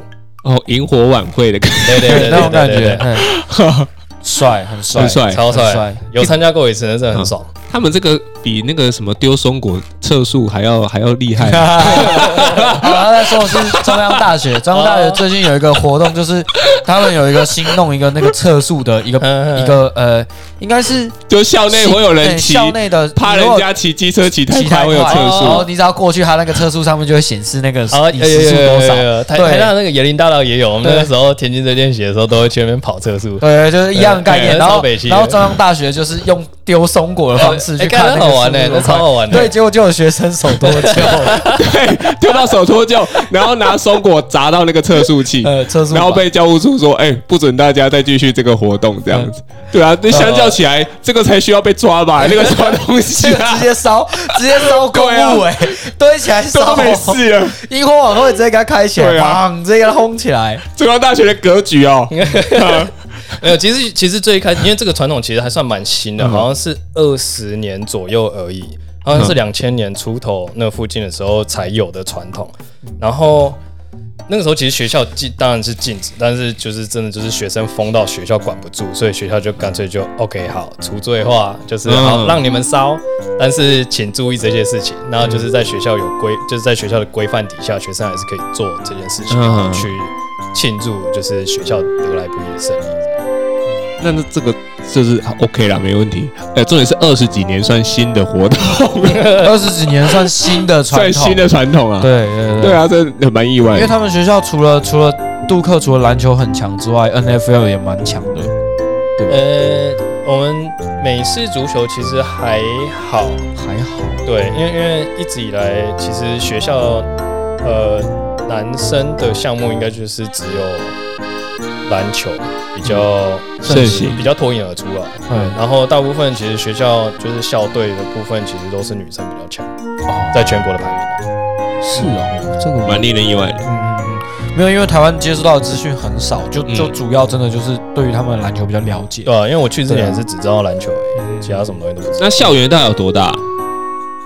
S2: 哦，萤火晚会的感觉，
S4: 对对对，
S3: 那种感觉，
S4: 对对对。
S3: 嗯 帅，很帅，
S2: 很帅。
S4: 超帅，有参加过一次，那真的很爽。
S2: 他们这个比那个什么丢松果测速还要还要厉害。
S3: 好，他在说的是中央大学，中央大学最近有一个活动，就是他们有一个新弄一个那个测速的一个
S4: 嗯
S3: 一个呃，应该是
S2: 就校内会有人骑，
S3: 校内的
S2: 怕人家骑机车骑太快会有测
S3: 然后
S2: 速。
S3: 你只要过去，他那个测速上面就会显示那个
S4: 啊，
S3: 你时速多少。
S4: 台
S3: 对
S4: 台大那个椰林大道也有，我们那个时候田径队练习的时候，都会去那边跑测速。
S3: 对，就是一样的概念。然后然后中央大学就是用丢松果的方式去
S4: 哎
S3: 看
S4: 好玩呢，那超好玩的。
S3: 对，结果就有学生手脱臼，
S2: 对，丢到手脱臼，然后拿松果砸到那个测速器，
S3: 呃，测速
S2: 然后被教务处说：“哎，不准大家再继续这个活动，这样子。”对啊，那相较起来，这个才需要被抓吧？那个什么东西啊
S3: 直，接烧，直接烧公物哎，堆起来烧，
S2: 没事了。
S3: 萤火晚会直接给它开起来，
S2: 对啊
S3: 砰，直接给它轰起来。
S2: 中央大学的格局哦，
S4: 没有，其实其实最一开始，因为这个传统其实还算蛮新的，
S2: 嗯
S4: 好像是二十年左右而已，好像是两千年出头那附近的时候才有的传统。然后那个时候其实学校禁当然是禁止，但是就是真的就是学生疯到学校管不住，所以学校就干脆就 OK 好除罪化，就是好让你们烧，但是请注意这些事情。然后就是在学校有规，就是在学校的规范底下，学生还是可以做这件事情，去庆祝就是学校得来不易的胜利。
S2: 那那这个就是 OK 啦，没问题。呃，重点是二十几年算新的活动，
S3: 二十几年算新的传统，
S2: 算新的传统啊。
S3: 对对对
S2: 对，啊，这很蛮意外。
S3: 因为他们学校除了除了杜克除了篮球很强之外，NFL 也蛮强的。
S4: 呃，我们美式足球其实还好，
S3: 还好，
S4: 对，因为因为一直以来，其实学校呃男生的项目应该就是只有篮球比较
S2: 盛行
S4: 比较脱颖而出啊。对
S3: 嗯，
S4: 然后大部分其实学校就是校队的部分，其实都是女生比较强，
S3: 哦，
S4: 在全国的排名啊。
S3: 是哦，这个我
S2: 蛮令人意外的。
S3: 嗯嗯嗯，没有，因为台湾接触到的资讯很少，就
S2: 嗯
S3: 就主要真的就是对于他们的篮球比较了解。
S4: 对啊，因为我去之前是只知道篮球而已，
S3: 嗯
S4: 其他什么东西都不知道。
S2: 那校园大概有多大？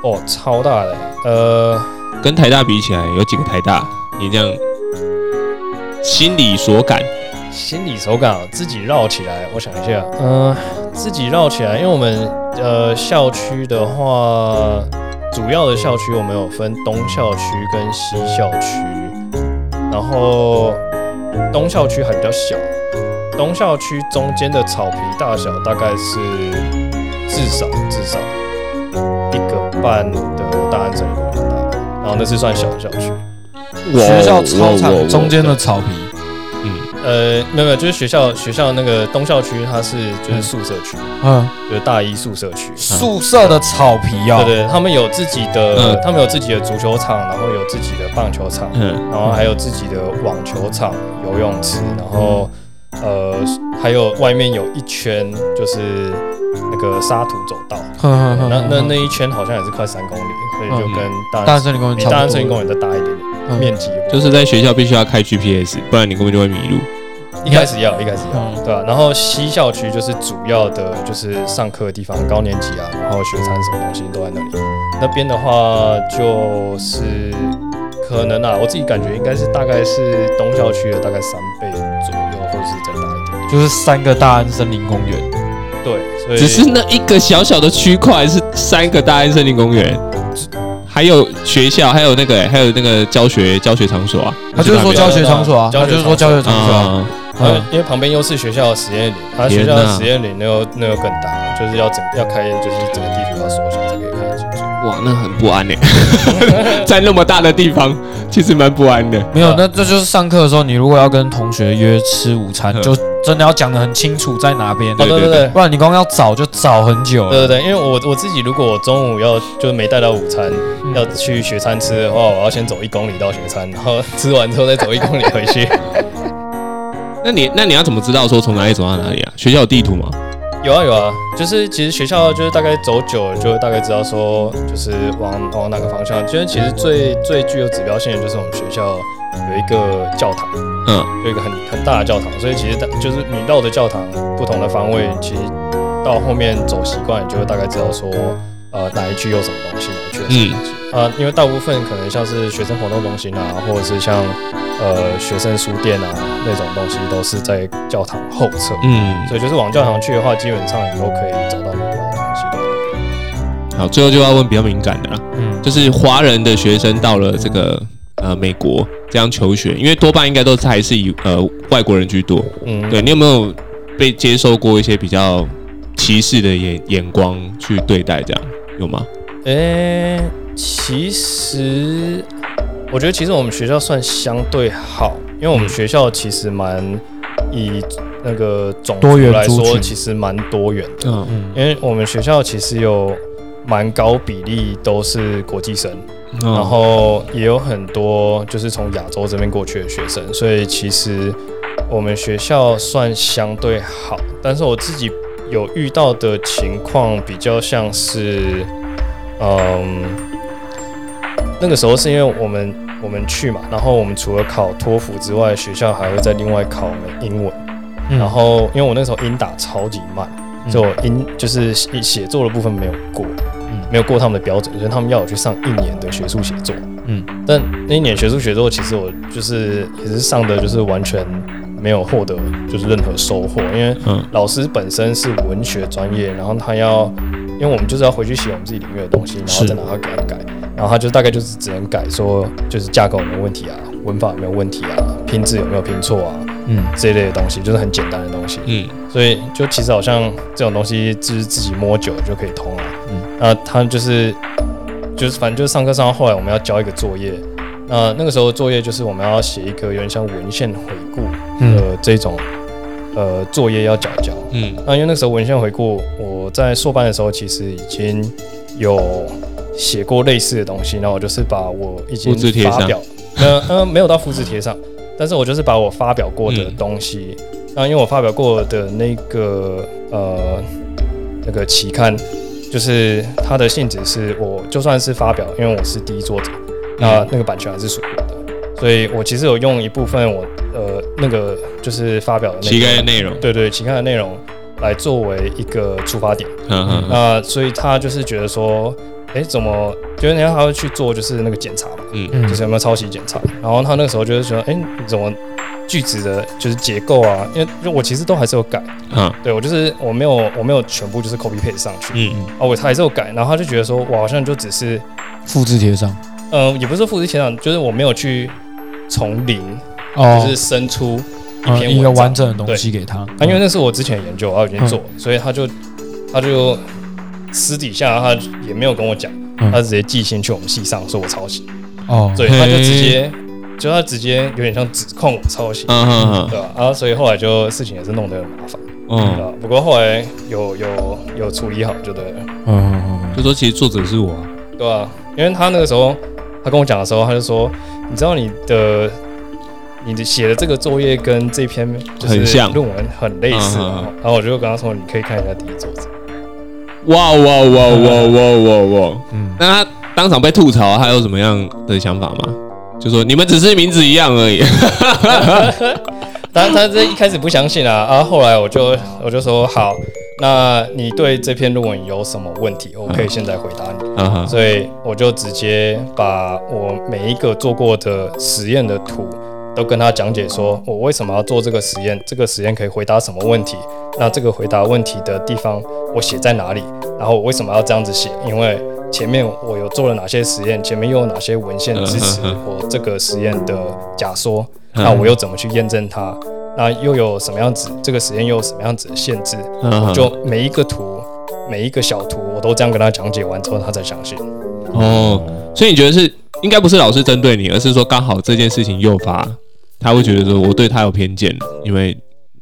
S4: 哦，超大的，呃，
S2: 跟台大比起来，有几个台大？你这样心里所感，
S4: 心理手感啊，自己绕起来，我想一下，嗯、自己绕起来，因为我们呃，校区的话，主要的校区我们有分东校区跟西校区，然后东校区还比较小，东校区中间的草皮大小大概是至少至少一个半的大安森林公园大，然后那是算小的校区。
S3: 学校操场中间的草皮，
S2: 嗯，
S4: 呃，没有没有，就是学校学校那个东校区，它是就是宿舍区，
S3: 嗯，
S4: 就是大一宿舍区。
S3: 宿舍的草皮哦，
S4: 对对，他们有自己的，
S2: 嗯。
S4: 他们有自己的足球场，然后有自己的棒球场，
S2: 嗯。
S4: 然后还有自己的网球场、游泳池，然后呃，还有外面有一圈就是那个沙土走道，
S3: 哼哼哼
S4: 那那那一圈好像也是快三公里，所以就跟大安
S3: 大安森林公园
S4: 比。大安森林公园再大一点点，
S3: 嗯
S4: 面积
S2: 就是在学校必须要开 GPS，不然你根本就会迷路。
S4: 一开始要，一开始要，
S3: 嗯
S4: 对吧、然后西校区就是主要的，就是上课的地方，高年级啊，然后学餐什么东西都在那里。那边的话，就是可能啊，我自己感觉应该是大概是东校区的大概三倍左右，或者是再大一点点。
S3: 就是三个大安森林公园，
S4: 对，所以
S2: 只是那一个小小的区块是三个大安森林公园，还有学校，还有那个还有那个教学教学场所啊。
S3: 他就是说教学场所啊，他就是说教学场所啊，嗯，
S4: 因为旁边又是学校的实验林，它学校的实验林那又那又更大，就是要整要开，就是整个地图要缩小才可以看得清楚。
S2: 哇，那很不安呢，在那么大的地方，其实蛮不安的。
S3: 没有，那这就是上课的时候，你如果要跟同学约吃午餐，
S2: 嗯
S3: 就真的要讲的很清楚在哪边，
S4: 哦，对对
S2: 对
S4: 对。
S3: 不然你光要找就找很久。
S4: 对对对，因为我我自己如果我中午要就是没带到午餐，
S3: 嗯
S4: 要去学餐吃的话，我要先走一公里到学餐，然后吃完之后再走一公里回去。
S2: 那你那你要怎么知道说从哪里走到哪里啊？学校有地图吗？
S4: 有啊有啊，就是其实学校就是大概走久了，就会大概知道说就是往往哪个方向。就是其实最最具有指标性的就是我们学校有一个教堂，
S2: 嗯，
S4: 有一个很很大的教堂，所以其实大就是你绕着教堂不同的方位，其实到后面走习惯，你就会大概知道说呃哪一区有什么东西，哪一区有什么东西。啊、因为大部分可能像是学生活动中心啊，或者是像呃学生书店啊那种东西，都是在教堂后侧。
S2: 嗯，
S4: 所以就是往教堂去的话，基本上你都可以找到你要的东西。
S2: 好，最后就要问比较敏感的啦，
S3: 嗯，
S2: 就是华人的学生到了这个呃美国这样求学，因为多半应该都是还是以呃外国人居多。
S4: 嗯，
S2: 对你有没有被接受过一些比较歧视的眼眼光去对待？这样有吗？
S4: 诶、其实我觉得其实我们学校算相对好，因为我们
S2: 嗯
S4: 学校其实蛮以那个种
S3: 多
S4: 族来说，其实蛮多元的。
S2: 嗯
S3: 嗯
S4: 因为我们学校其实有蛮高比例都是国际生，
S2: 嗯。
S4: 然后也有很多就是从亚洲这边过去的学生，所以其实我们学校算相对好，但是我自己有遇到的情况比较像是，嗯，那个时候是因为我们我们去嘛，然后我们除了考托福之外，学校还会再另外考我们英文，
S3: 嗯。
S4: 然后因为我那时候英打超级慢，
S3: 嗯。
S4: 所以我英就是写写作的部分没有过，
S3: 嗯
S4: 没有过他们的标准，所以他们要我去上一年的学术写作。
S3: 嗯，
S4: 但那一年学术写作，其实我就是也是上的就是完全没有获得就是任何收获，因为
S2: 嗯。
S4: 老师本身是文学专业，然后他要，因为我们就是要回去写我们自己领域的东西，然后
S3: 是。
S4: 再拿它改改，然后他就大概就是只能改说就是架构有没有问题啊，文法有没有问题啊，拼字有没有拼错啊
S3: 嗯。
S4: 这一类的东西，就是很简单的东西。
S2: 嗯。
S4: 所以就其实好像这种东西就是自己摸久了就可以通了。
S3: 嗯。
S4: 嗯，那他就是就是反正就是上课上到后来我们要交一个作业，那那个时候作业就是我们要写一个有点像文献回顾
S3: 嗯。
S4: 的这种、呃作业要交交。
S2: 嗯。
S4: 那因为那时候文献回顾，我在硕班的时候其实已经有写过类似的东西，然后我就是把我已经
S2: 复制贴上。
S4: 发表，呃呃没有到复制贴上，但是我就是把我发表过的
S2: 嗯
S4: 东西，那、因为我发表过的那个呃那个期刊，就是它的性质是我就算是发表，因为我是第一作者，那那个版权还是属于我的，所以我其实有用一部分我呃那个就是发表的那
S2: 膝盖的内容，
S4: 对对，期刊的内容来作为一个出发点。
S2: 嗯嗯嗯。
S4: 那所以他就是觉得说，哎，怎么？就是人家他会去做就是那个检查嘛，
S2: 嗯。
S3: 嗯。
S4: 就是有没有抄袭检查。然后他那个时候就是说，哎，你怎么句子的就是结构啊，因为就我其实都还是有改，
S2: 嗯。
S4: 对我就是我没有我没有全部就是 copy paste 上去，
S2: 嗯。
S4: 嗯啊，我还是有改，然后他就觉得说我好像就只是，
S3: 复制贴上。
S4: 嗯、也不是说复制贴上，就是我没有去从零
S3: 哦。
S4: 就是生出一
S3: 嗯一个
S4: 篇文章
S3: 完整的东西给他，
S4: 啊，因为那是我之前的研究，我已经做，
S3: 嗯。
S4: 所以他就他就私底下他也没有跟我讲，
S3: 嗯
S4: 他直接寄信去我们系上说我抄袭，
S3: 哦，
S4: 对，他就直接就他直接有点像指控我抄袭，
S2: 嗯嗯
S4: 对吧？然后所以后来就事情也是弄得很麻烦，对
S2: 嗯，
S4: 吧？不过后来有有有处理好就对了，
S3: 嗯嗯嗯
S2: 就说其实作者是我啊，
S4: 对吧？因为他那个时候他跟我讲的时候，他就说，你知道你的。你的写的这个作业跟这篇就是
S2: 很像
S4: 论文很类似啊
S2: 嗯嗯嗯，
S4: 然后我就跟他说，你可以看一下第一作者。
S2: 哇哇哇哇哇哇哇！
S3: 嗯，
S2: 那他当场被吐槽，他有什么样的想法吗？就说你们只是名字一样而已。
S4: 当然他这一开始不相信啊，啊，后来我就我就说好，那你对这篇论文有什么问题，我可以现在回答你。
S2: 啊哈，
S4: 所以我就直接把我每一个做过的实验的图都跟他讲解，说我为什么要做这个实验，这个实验可以回答什么问题，那这个回答问题的地方我写在哪里，然后我为什么要这样子写，因为前面我有做了哪些实验，前面又有哪些文献支持
S2: 嗯
S4: 我这个实验的假说，
S2: 嗯
S4: 那我又怎么去验证它？那又有什么样子？这个实验又有什么样子的限制？
S2: 我
S4: 就每一个图，每一个小图，我都这样跟他讲解完之后，他才相信。
S2: 哦，所以你觉得是应该不是老师针对你，而是说刚好这件事情诱发他会觉得说我对他有偏见，因为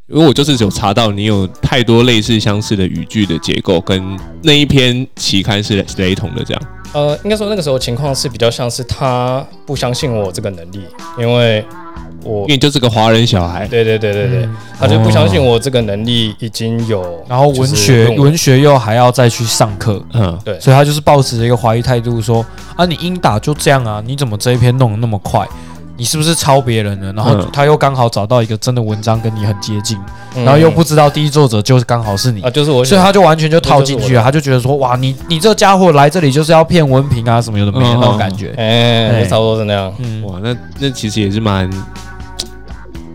S2: 因为我就是有查到你有太多类似相似的语句的结构，跟那一篇期刊是雷同的这样。
S4: 呃，应该说那个时候情况是比较像是他不相信我这个能力，因为我
S2: 因为你就是个华人小孩，
S4: 对对对对对，
S3: 嗯。
S4: 他就不相信我这个能力已经有，
S3: 然后文
S4: 就是
S3: 学
S4: 文
S3: 文学又还要再去上课，
S2: 嗯，
S4: 对。
S3: 所以他就是抱持着一个怀疑态度说啊，你英打就这样啊，你怎么这一篇弄得那么快？你是不是抄别人的？然后
S2: 嗯
S3: 他又刚好找到一个真的文章跟你很接近，
S4: 嗯
S3: 然后又不知道第一作者就是刚好是你
S4: 啊，，就是我
S3: 所以他就完全就套进去了，他就觉得说哇，你你这家伙来这里就是要骗文凭啊什么有的没那种感觉。
S4: 哎，差不多是那样。
S3: 嗯，
S2: 哇，那那其实也是蛮，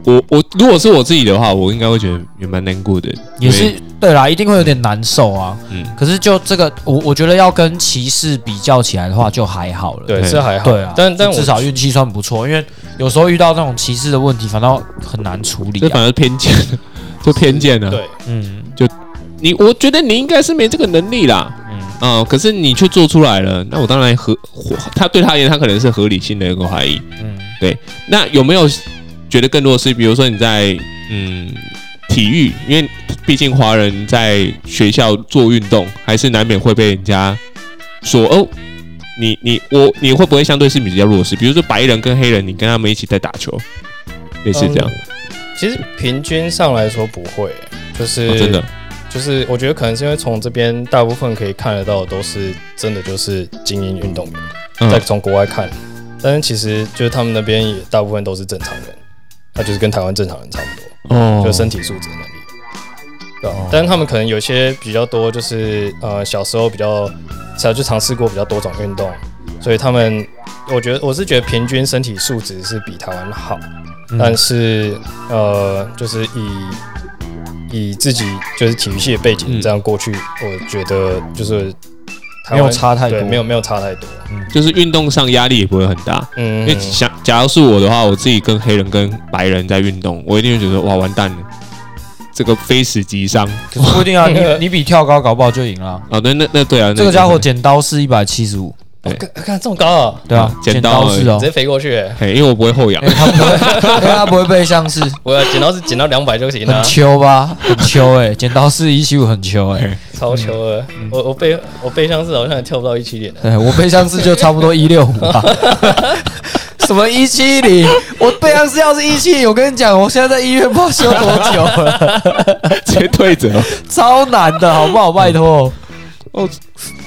S2: 我我如果是我自己的话，我应该会觉得也蛮难过的，
S3: 也是对啦，一定会有点难受啊。
S2: 嗯
S3: 可是就这个，我我觉得要跟骑士比较起来的话，就还好了。
S4: 对，
S2: 对
S4: 是还好。
S3: 对啊，
S4: 但但
S3: 至少运气算不错，因为有时候遇到那种歧视的问题，反倒很难处理啊。
S2: 这反而偏见，就偏见了。
S4: 对，
S3: 嗯就
S2: 你，我觉得你应该是没这个能力啦。
S3: 嗯
S2: 啊，可是你却做出来了，那我当然合，他对他而言，他可能是合理性的一个怀疑。
S3: 嗯，对
S2: 那有没有觉得更多的是，比如说你在嗯体育，因为毕竟华人在学校做运动，还是难免会被人家说哦，你你我你会不会相对是比较弱势？比如说白人跟黑人，你跟他们一起在打球，类似这样，
S4: 其实平均上来说不会，就是
S2: 哦真的，
S4: 就是我觉得可能是因为从这边大部分可以看得到的都是真的就是精英运动员，在
S2: 嗯
S4: 从国外看，但是其实就是他们那边也大部分都是正常人，那就是跟台湾正常人差不多，
S2: 哦。
S4: 就身体素质能力。对但是他们可能有些比较多，就是呃小时候比较，才就尝试过比较多种运动，所以他们，我觉得我是觉得平均身体素质是比台湾好，
S3: 嗯。
S4: 但是呃，就是以以自己就是体育系的背景
S2: 嗯。
S4: 这样过去，我觉得就是台
S3: 没有差太多，
S4: 没有没有差太多。
S2: 就是运动上压力也不会很大。
S4: 嗯
S2: 因为想，假如是我的话，我自己跟黑人跟白人在运动，我一定会觉得哇，完蛋了，这个非死即伤。
S3: 可是不一定啊，你 你比跳高搞不好就赢了。
S2: 哦，对，那那对啊，
S3: 这个家伙剪刀是一百七十五，
S2: 对
S4: 看看这么高啊，
S3: 对啊，
S2: 剪
S3: 剪
S2: 刀
S3: 是哦
S4: 直，接飞过去欸，
S2: 嘿，因为我不会后仰
S3: 他不会，因为他不会背相式
S4: 我剪刀是剪到两百就行了
S3: 很，秋吧，很秋哎，剪刀是一七五很秋哎，
S4: 超秋的。我我背我背像是好像也跳不到一七零的。
S3: 对我背相式就差不多一六五吧。什么一七零？我背像是要是一七零，我跟你讲，我现在在医院不知道休多久了，
S2: 直接退着。
S3: 超难的，好不好？拜托，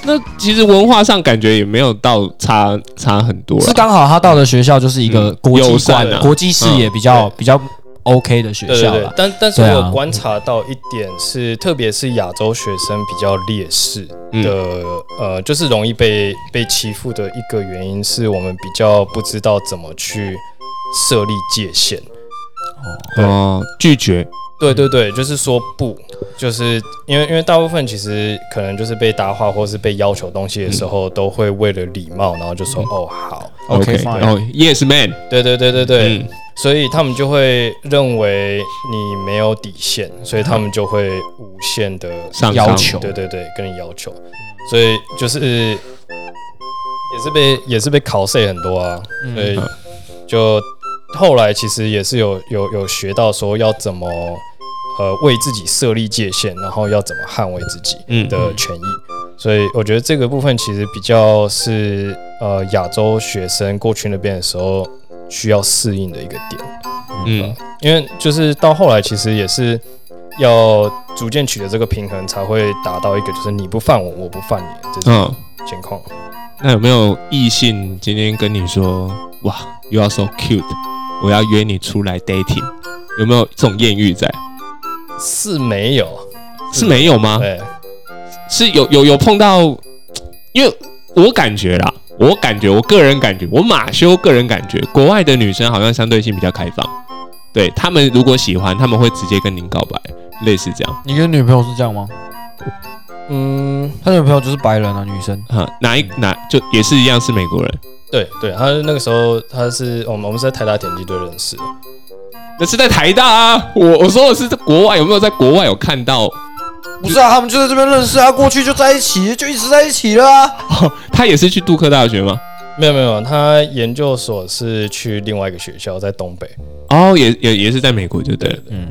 S2: 那其实文化上感觉也没有到差差很多。
S3: 是刚好他到的学校就是一个
S2: 嗯
S3: 国际国际视野比较
S4: 嗯
S3: 比较 OK 的学
S4: 对对对
S3: 校了，。
S4: 但但是我有观察到一点是，特别是亚洲学生比较劣势
S2: 嗯
S4: 的，呃，就是容易被被欺负的一个原因是我们比较不知道怎么去设立界限。对。
S2: 哦，拒绝，
S4: 对对对，就是说不，就是因为因为大部分其实可能就是被搭话或是被要求东西的时候，都会为了礼貌，然后就说哦好
S3: ，OK fine
S2: 哦，Yes man，
S4: 对对对对对，
S2: 嗯。
S4: 所以他们就会认为你没有底线，所以他们就会无限的
S3: 要求
S4: 对对对，跟你要求，所以就是也是被也是被考试很多啊，
S3: 嗯。
S4: 所以就后来其实也是有有有学到说要怎么呃为自己设立界限，然后要怎么捍卫自己
S2: 嗯
S4: 的权益。所以我觉得这个部分其实比较是呃亚洲学生过去那边的时候需要适应的一个点。
S2: 嗯
S4: 因为就是到后来，其实也是要逐渐取得这个平衡，才会达到一个就是你不犯我，我不犯你这种
S2: 嗯，
S4: 情况。
S2: 那有没有异性今天跟你说，哇，You are so cute，我要约你出来 dating，有没有这种艳遇在？
S4: 是没有，
S2: 是没有吗？
S4: 对，
S2: 是有有有碰到，因为我感觉啦，我感觉我个人感觉，我马修个人感觉，国外的女生好像相对性比较开放，对他们如果喜欢，他们会直接跟您告白，类似这样。
S3: 你跟女朋友是这样吗？
S4: 嗯，
S3: 他女朋友就是白人啊，女生。
S2: 哈，哪一哪就也是一样是美国人，
S4: 对对，他那个时候他是我们我们是在台大田径队认识的，
S2: 那是在台大啊。我我说的是在国外，有没有在国外有看到？
S3: 不是啊，他们就在这边认识啊，过去就在一起，就一直在一起了啊。
S2: 他也是去杜克大学吗？
S4: 没有没有，他研究所是去另外一个学校，在东北。
S2: 哦，也也也是在美国就对了。
S3: 嗯，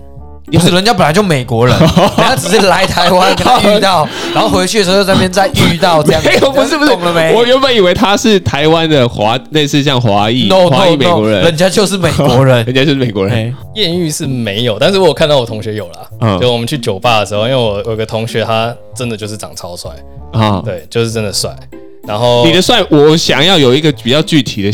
S3: 不是，人家本来就美国人，人家只是来台湾遇到，然后回去的时候在那边再遇到这样子。
S2: 没有，不是不是，
S3: 懂了没？
S2: 我原本以为他是台湾的华，类似像华裔
S3: no
S2: 华裔美国人，
S3: 人家就是美国人
S2: 人。家就是美国人。
S3: 哎
S4: 艳遇是没有，但是我有看到我同学有啦。
S2: 嗯
S4: 就我们去酒吧的时候，因为我有个同学，他真的就是长超帅，
S2: 啊，
S4: 对，就是真的帅。然后
S2: 你的帅，我想要有一个比较具体的，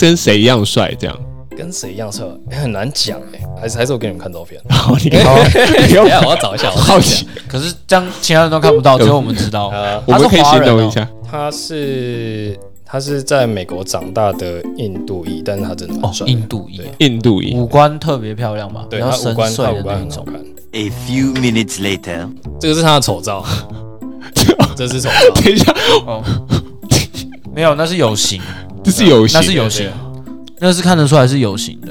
S2: 跟谁一样帅这样。
S4: 跟谁一样帅、欸很难讲哎、还是还是我给你们看照片。
S2: 好，你看，
S4: 等一下我要找一下，我
S2: 好奇，
S3: 可是这样其他人都看不到，只 有我们知道。
S4: 呃，
S2: 我们可以
S3: 他是华人哦
S2: 形容一下。
S4: 他是他是在美国长大的印度裔，但是他真的
S3: 哦
S4: 蛮，帅的。
S3: 印度裔，
S2: 印度裔，
S3: 五官特别漂亮吧，
S4: 对他五官，他五。官很好看。
S5: A few minutes later.
S4: 这个是他的丑照，这是丑照。
S2: 等一下，
S3: 哦，没有，那是有型，
S2: 这是有型
S3: 那是有型，那是看得出来是有型的，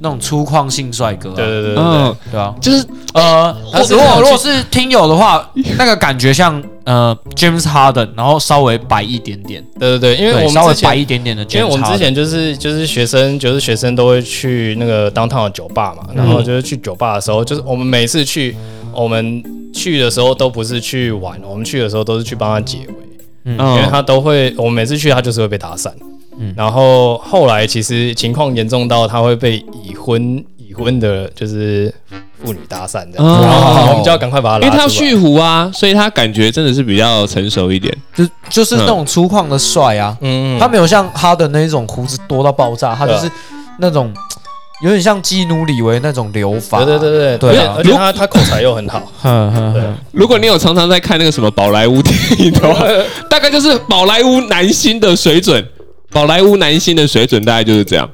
S3: 那种粗犷性帅哥啊。
S4: 对对对对对，
S2: 嗯，
S3: 对啊，
S2: 就是
S3: 呃，如果如果是听友的话，那个感觉像呃 James Harden，然后稍微白一点点，
S4: 对对对，因为，我们
S3: 稍微白一点点的
S4: 因。为我们之前就是就是学生，就是学生都会去那个 downtown 的酒吧嘛，然后就是去酒吧的时候，就是我们每次去，我们去的时候都不是去玩，我们去的时候都是去帮他解围，
S3: 嗯。
S4: 因为
S2: 嗯，
S4: 他都会，我们每次去他就是会被打散，
S3: 嗯。
S4: 然后后来其实情况严重到他会被已婚已婚的，就是妇女搭讪这样。子，
S2: 哦。
S4: 然后我们就要赶快把他拉。
S2: 因为他要蓄胡啊，所以他感觉真的是比较成熟一点。
S3: 就就是那种粗犷的帅啊，
S4: 嗯，
S3: 他没有像哈登那一种胡子多到爆炸，他就是那种有点像基努里维那种留法。
S4: 对对对对
S3: 对。啊。
S4: 而且他他口才又很好，
S3: 哼哼
S4: 对。
S3: 哼，
S2: 如果你有常常在看那个什么宝莱坞电影的话，大概就是宝莱坞男星的水准。宝莱坞男星的水准大概就是这样。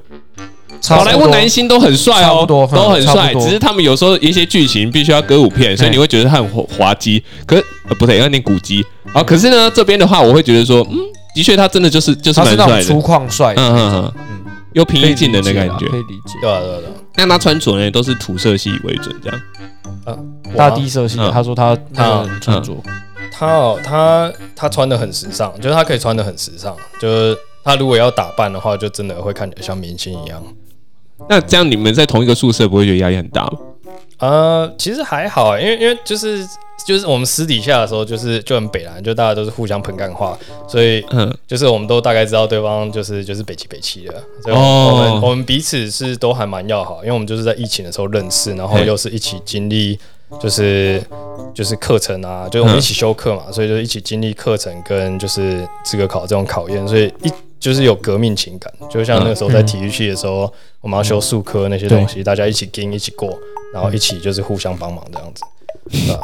S2: 宝莱坞男星都很帅哦，都很帅，只是他们有时候一些剧情必须要歌舞片，所以你会觉得他很滑滑稽。可是、呃、不对，有点古籍啊。可是呢，这边的话，我会觉得说，嗯，的确他真的就是就是
S3: 他是那种
S2: 蛮帅的，
S3: 粗犷帅，
S2: 嗯嗯嗯，
S3: 嗯，
S2: 又平易近人的感觉。
S3: 啦可以理解。
S4: 对啊对啊对啊
S2: 那他穿着呢，都是土色系为准，这样。
S4: 啊，
S3: 大地色系他说他他穿着，
S4: 他哦，他他穿的很时尚，就是他可以穿的很时尚，就是他如果要打扮的话，就真的会看起来像明星一样。
S2: 那这样你们在同一个宿舍不会觉得压力很大吗？
S4: 呃，其实还好，因为因为就是就是我们私底下的时候，就是就很北蓝，就大家都是互相喷干话，所以
S2: 嗯，
S4: 就是我们都大概知道对方就是就是北齐北齐的，所以我们、
S2: 哦
S4: 我们彼此是都还蛮要好，因为我们就是在疫情的时候认识，然后又是一起经历就是就是课程啊，就是我们一起修课嘛，所以就一起经历课程跟就是资格考这种考验，所以一就是有革命情感，就像那个时候在体育系的时候，我们要修数科那些东西，大家一起跟一起过，然后一起就是互相帮忙这样子？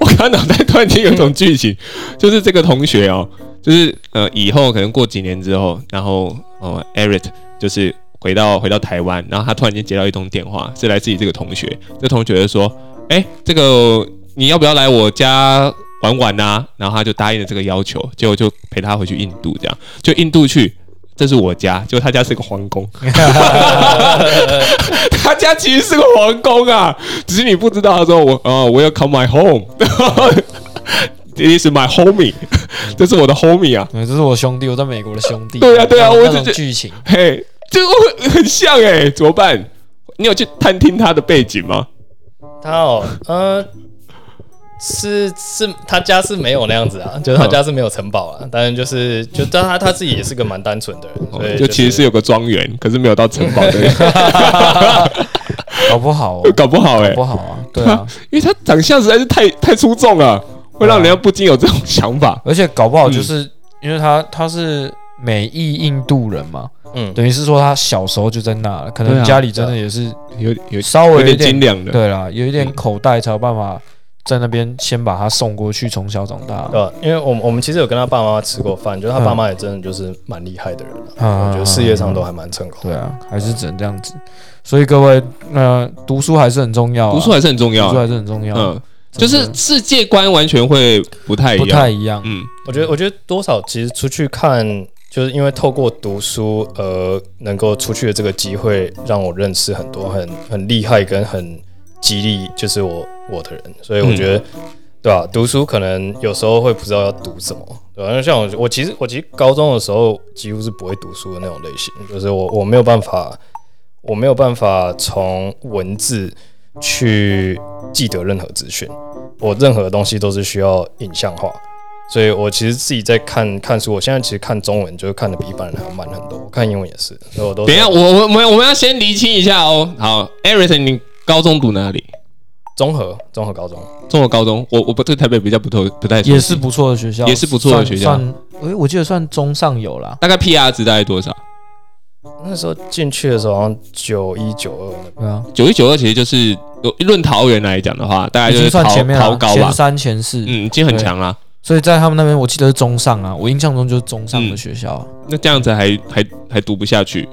S2: 我刚刚脑袋突然间有一种剧情，就是这个同学哦，就是呃以后可能过几年之后，然后呃 Eric 就是回到回到台湾，然后他突然间接到一通电话，是来自于这个同学，这同学就说：“哎，这个你要不要来我家玩玩啊？”然后他就答应了这个要求，结果就陪他回去印度，这样就印度去。这是我家，就他家是个皇宫，他家其实是个皇宫啊，只是你不知道。他说我哦，我要 come my home，this is my homie，这是我的 homie 啊，
S3: 对，这是我兄弟，我在美国的兄弟。
S2: 对啊对啊我就觉
S3: 那种剧情，
S2: 嘿，这个很很像哎、怎么办？你有去探听他的背景吗？
S4: 他哦，呃，是是，他家是没有那样子啊，就是他家是没有城堡啊，当然就是就但他他自己也是个蛮单纯的人，所以
S2: 哦就其实是有个庄园，可是没有到城堡的，
S3: 搞不好哦，
S2: 搞不好哎、
S3: 搞不好啊，对啊，
S2: 因为他长相实在是太太出众了，会让人家不禁有这种想法。
S3: 而且搞不
S2: 嗯。
S3: 好就是因为他他是美裔印度人嘛，
S4: 嗯，
S3: 等于是说他小时候就在那了，可能家里真的也是
S2: 有有
S3: 稍微
S2: 有点
S3: 点
S2: 精良的，
S3: 对啦，有一点口袋才有办法在那边先把他送过去，从小长大。
S4: 对吧？因为我们我们其实有跟他爸妈吃过饭，就是他
S3: 嗯
S4: 爸妈也真的就是蛮厉害的人啊，
S3: 嗯
S4: 我觉得事业上都还蛮成功。
S3: 对啊，还是只能这样子。所以各位，呃，读书还是很重要啊、
S2: 读书还是很重要
S3: 读书。还是很重要。
S2: 嗯，就是世界观完全会不太一
S3: 不。太一样。
S2: 嗯，
S4: 我觉得，我觉得多少其实出去看，就是因为透过读书而能够出去的这个机会，让我认识很多很很厉害跟很激励，就是我我的人。所以我觉得，对吧、读书可能有时候会不知道要读什么，对吧、因为像我，我其实我其实高中的时候几乎是不会读书的那种类型，就是我我没有办法，我没有办法从文字去记得任何资讯，我任何东西都是需要影像化。所以我其实自己在看看书，我现在其实看中文就是看的比一般人还要慢很多，我看英文也是，所以我都
S2: 等一下，我我我们我们要先厘清一下哦。好 e c 你高中读哪里？
S4: 综合综合高中，
S2: 综合高中，我我不对台北比较不透不太熟悉
S3: 也是不错的学校，
S2: 也是不错的学校
S3: 算，算诶我记得算中上游啦。
S2: 大概 PR 值大概多少？
S4: 那时候进去的时候好像九一九二那
S3: 对啊，
S2: 九一九二其实就是有论桃园来讲的话，大概
S3: 已经
S2: 就是桃
S3: 算前面了，
S2: 桃高吧
S3: 前。三前四。
S2: 嗯，已经很强啦。
S3: 所以在他们那边，我记得是中上啊，我印象中就是中上
S2: 嗯
S3: 的学校。
S2: 那这样子还还还读不下去。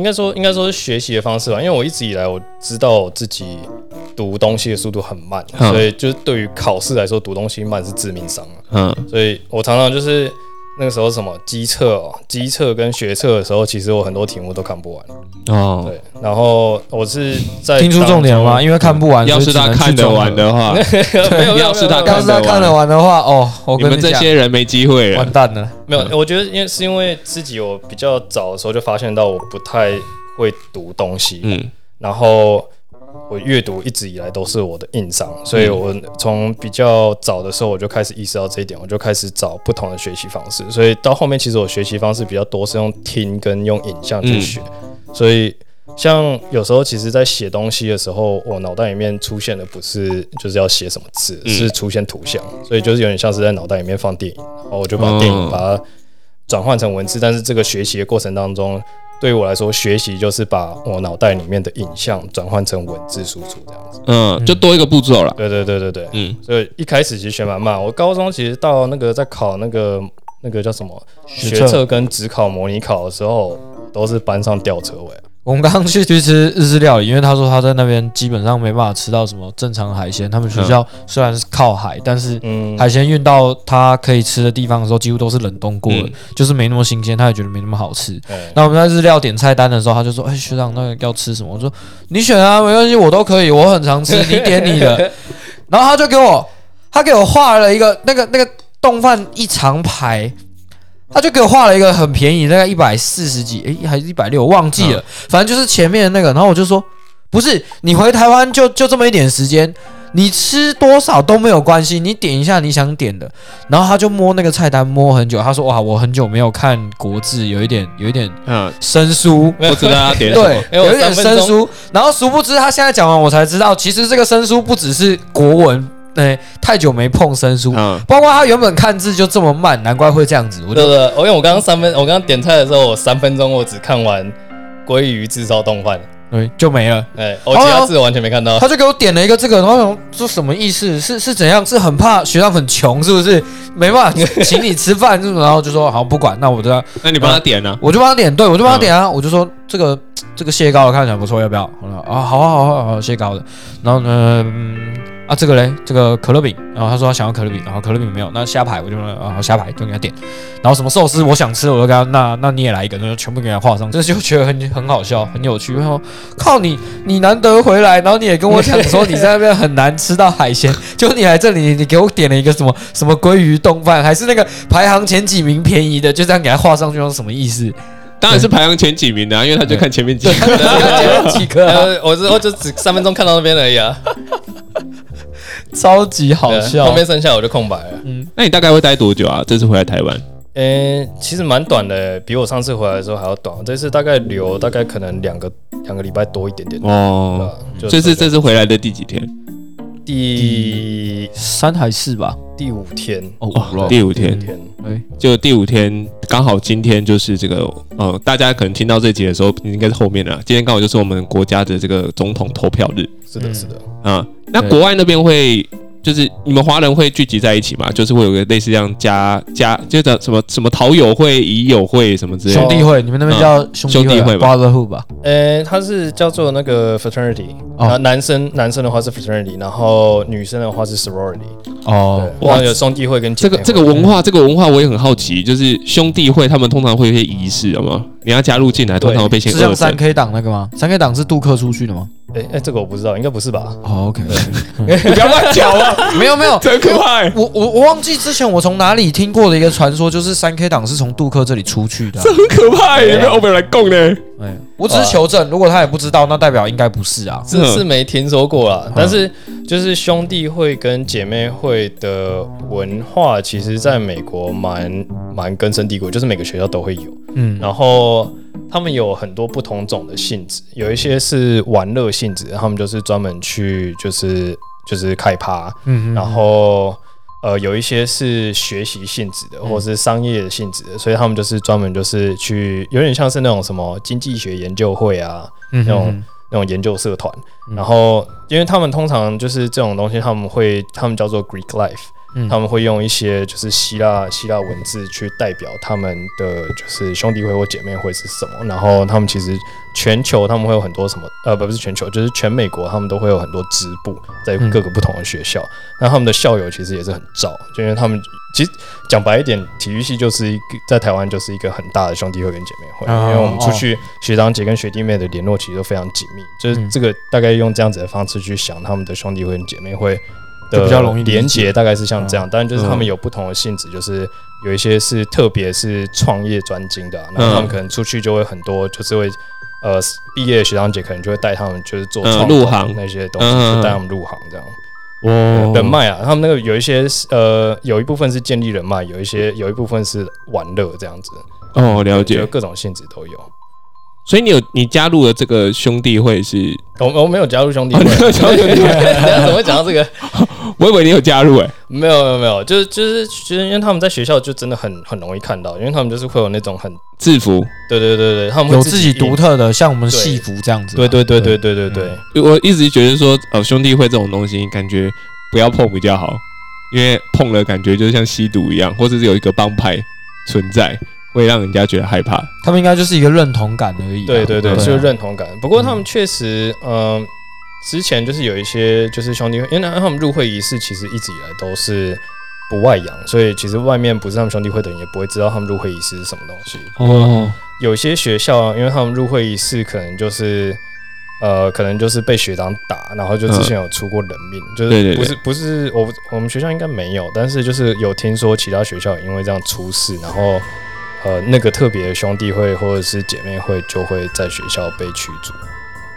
S4: 应该说应该说是学习的方式吧，因为我一直以来我知道我自己读东西的速度很慢，
S2: 嗯。
S4: 所以就是对于考试来说读东西慢是致命伤所以我常常就是那个时候什么机测哦，机测跟学测的时候，其实我很多题目都看不完。
S2: 哦，
S4: 对，然后我是在
S3: 听出重点了吗？因为看不完，
S2: 要是他看得完的话，
S4: 没有
S2: 要是他
S3: 要是他看得完的话，哦，我
S2: 你们这些人没机会了。
S3: 完蛋了。
S4: 没有，我觉得因为是因为自己我比较早的时候就发现到我不太会读东西，
S2: 嗯
S4: 然后我阅读一直以来都是我的硬伤，所以我从比较早的时候我就开始意识到这一点，我就开始找不同的学习方式，所以到后面其实我学习方式比较多是用听跟用影像去学，所以。像有时候，其实，在写东西的时候，我脑袋里面出现的不是就是要写什么字，
S2: 嗯
S4: 是出现图像，所以就是有点像是在脑袋里面放电影，然后我就把电影
S2: 哦
S4: 把它转换成文字。但是这个学习的过程当中，对于我来说，学习就是把我脑袋里面的影像转换成文字输出这样子。
S2: 嗯，就多一个步骤了。
S4: 对对对对对，
S2: 嗯，
S4: 所以一开始其实学蛮慢。我高中其实到那个在考那个那个叫什么
S3: 学测
S4: 跟职考模拟考的时候，都是班上吊车尾。
S3: 我们刚刚去去吃日式料理，因为他说他在那边基本上没办法吃到什么正常的海鲜。他们学校虽然是靠海，但是
S4: 嗯，
S3: 海鲜运到他可以吃的地方的时候，几乎都是冷冻过的，
S2: 嗯
S3: 就是没那么新鲜，他也觉得没那么好吃。
S4: 对
S3: 那我们在日料点菜单的时候，他就说：“哎、学长，那个要吃什么？”我说：“你选啊，没关系，我都可以，我很常吃，你点你的。”然后他就给我，他给我画了一个那个那个冻饭一长排，他就给我画了一个很便宜，大概一百四十几，诶，还是一百六，我忘记了，反正就是前面的那个。然后我就说：“不是，你回台湾就就这么一点时间。”你吃多少都没有关系，你点一下你想点的，然后他就摸那个菜单摸很久，他说哇，我很久没有看国字，有一点有一点
S2: 嗯，
S3: 生疏，
S2: 不知道他点什
S3: 对
S2: 么。，
S4: 因 为我
S3: 有一点生疏。然后殊不知他现在讲完，我才知道，其实这个生疏不只是国文，哎、太久没碰生疏，
S2: 嗯，
S3: 包括他原本看字就这么慢，难怪会这样子。
S4: 对对，因为我刚刚三分，我刚刚点菜的时候，我三分钟我只看完鲑鱼炙烧冻饭，
S3: 对，就没了。
S4: 哎，我其他字完全没看到。
S3: 他就给我点了一个这个，然后说什么意思？是是怎样？是很怕学长很穷，是不是？没办法 请你吃饭，是不是？然后就说好不管，那我就要
S2: 那你帮他点呢？
S3: 我就帮他点，对我就帮他点啊，我就说这个这个蟹膏看起来不错，要不要？好了啊，好啊好啊好啊蟹膏的。然后呢，嗯啊这个嘞，这个可乐饼，然后他说他想要可乐饼，然后可乐饼没有，那虾排我就说啊虾排就给他点。然后什么寿司我想吃，我就跟他那那你也来一个，那就全部给他画上。这就觉得很很好笑，很有趣。然后靠你你难得回来，然后你也跟我讲说你在那边很难吃到海鲜，就你来这里，你给我点了一个什么什么鲑鱼冻饭，还是那个排行前几名便宜的，就这样给他画上去，是什么意思？
S2: 当然是排行前几名的、啊，因为他就看前面几个。
S3: 前面几个、啊，
S4: 呃，我是我就只三分钟看到那边而已啊，
S3: 超级好笑。
S4: 后面剩下我就空白了。
S2: 嗯那你大概会待多久啊？这次回来台湾？
S4: 诶、其实蛮短的，比我上次回来的时候还要短。这次大概留大概可能两个两个礼拜多一点点。
S2: 哦，这次这次回来的第几天？
S4: 第
S3: 三还是吧？
S4: 第五天，
S3: 哦
S2: 哦，第五天，
S4: 天，
S3: 哎，
S2: 就第五天，刚好今天就是这个，呃，大家可能听到这集的时候，应该是后面了。今天刚好就是我们国家的这个总统投票日
S4: 是的，是的。
S2: 啊。那国外那边会，就是你们华人会聚集在一起嘛？就是会有个类似这样家家，就叫什么什么陶友会、乙友会什么之类的。
S3: 兄弟会，你们那边叫兄
S2: 兄弟会吧
S3: brotherhood 吧？
S4: 诶、它是叫做那个 fraternity，
S3: 哦
S4: 然后男生男生的话是 fraternity，然后女生的话是 sorority，
S3: 哦
S4: 哇，有兄弟会跟姐妹会
S2: 这个这个文化，这个文化我也很好奇，就是兄弟会他们通常会有一些仪式，有吗？你要加入进来，通常会被先
S3: 是像三。K 党那个吗？三 K 党是杜克出去的吗？
S4: 哎哎、这个我不知道，应该不是吧？
S3: 哦，OK，
S2: 你 不要乱讲啊，
S3: 没有没有，
S2: 真可怕欸！
S3: 我我我忘记之前我从哪里听过的一个传说，就是三 K 党是从杜克这里出去的啊。
S2: 这很可怕欸，有没有欧美人来供呢？
S3: 哎，我只是求证，如果他也不知道，那代表应该不是啊。
S4: 是是。没听说过啦，但是就是兄弟会跟姐妹会的文化，其实在美国蛮蛮根深蒂固，就是每个学校都会有。
S3: 嗯，
S4: 然后他们有很多不同种的性质，有一些是玩乐性质的，他们就是专门去就是就是开趴，
S3: 嗯。
S4: 然后呃有一些是学习性质的，或者是商业性质的，所以他们就是专门就是去有点像是那种什么经济学研究会啊，
S3: 嗯
S4: 那种那种研究社团，然后因为他们通常就是这种东西，他们会他们叫做 Greek life，、
S3: 嗯。
S4: 他们会用一些就是希腊希腊文字去代表他们的就是兄弟会或姐妹会是什么，然后他们其实全球他们会有很多什么呃不不是全球，就是全美国他们都会有很多支部在各个不同的学校，那、他们的校友其实也是很照，就因为他们其实讲白一点，体育系就是一个在台湾就是一个很大的兄弟会跟姐妹会，
S3: 哦
S4: 因为我们出去学长姐跟学弟妹的联络其实都非常紧密，就是
S3: 嗯。
S4: 这个大概用这样子的方式去想他们的兄弟会跟姐妹会的
S3: 比较容易
S4: 连接，大概是像这样，当然就是他们
S2: 嗯
S4: 有不同的性质，就是有一些是特别是创业专精的啊、然后他们可能出去就会很多，就是会。呃，毕业的学长姐可能就会带他们，就是做
S2: 入行
S4: 那些东西，
S2: 嗯
S4: 就带他们入行这样。
S2: 哦
S4: 人脉啊，他们那个有一些是呃，有一部分是建立人脉，有一些有一部分是玩乐这样子。
S2: 哦，了解。
S4: 就各种性质都有。
S2: 所以你有你加入了这个兄弟会是，
S4: 我我没有加入兄弟会，
S2: 哦没有加入兄弟会
S4: 怎么会讲到这个？
S2: 我以为你有加入哎、
S4: 没有没有没有，就是就是就是因为他们在学校就真的很很容易看到，因为他们就是会有那种很
S2: 制服。
S4: 对对对对，他们会
S3: 有自己独。特的，像我们戏服这样子嘛。
S4: 对对对对对对对，
S2: 我一直觉得说，呃，兄弟会这种东西，感觉不要碰比较好，因为碰了感觉就像吸毒一样，或者是有一个帮派存在，会让人家觉得害怕。
S3: 他们应该就是一个认同感而已啊。
S4: 对对对，
S3: 啊
S4: 就是认同感。不过他们确实，嗯，之前就是有一些就是兄弟会，因为他们入会仪式其实一直以来都是不外扬，所以其实外面不是他们兄弟会的人也不会知道他们入会仪式是什么东西。
S2: 哦，
S4: 有些学校，因为他们入会仪式可能就是。呃，可能就是被学长打，然后就之前有出过人命，就是不是不是我我们学校应该没有，但是就是有听说其他学校因为这样出事，然后呃那个特别的兄弟会或者是姐妹会就会在学校被驱逐，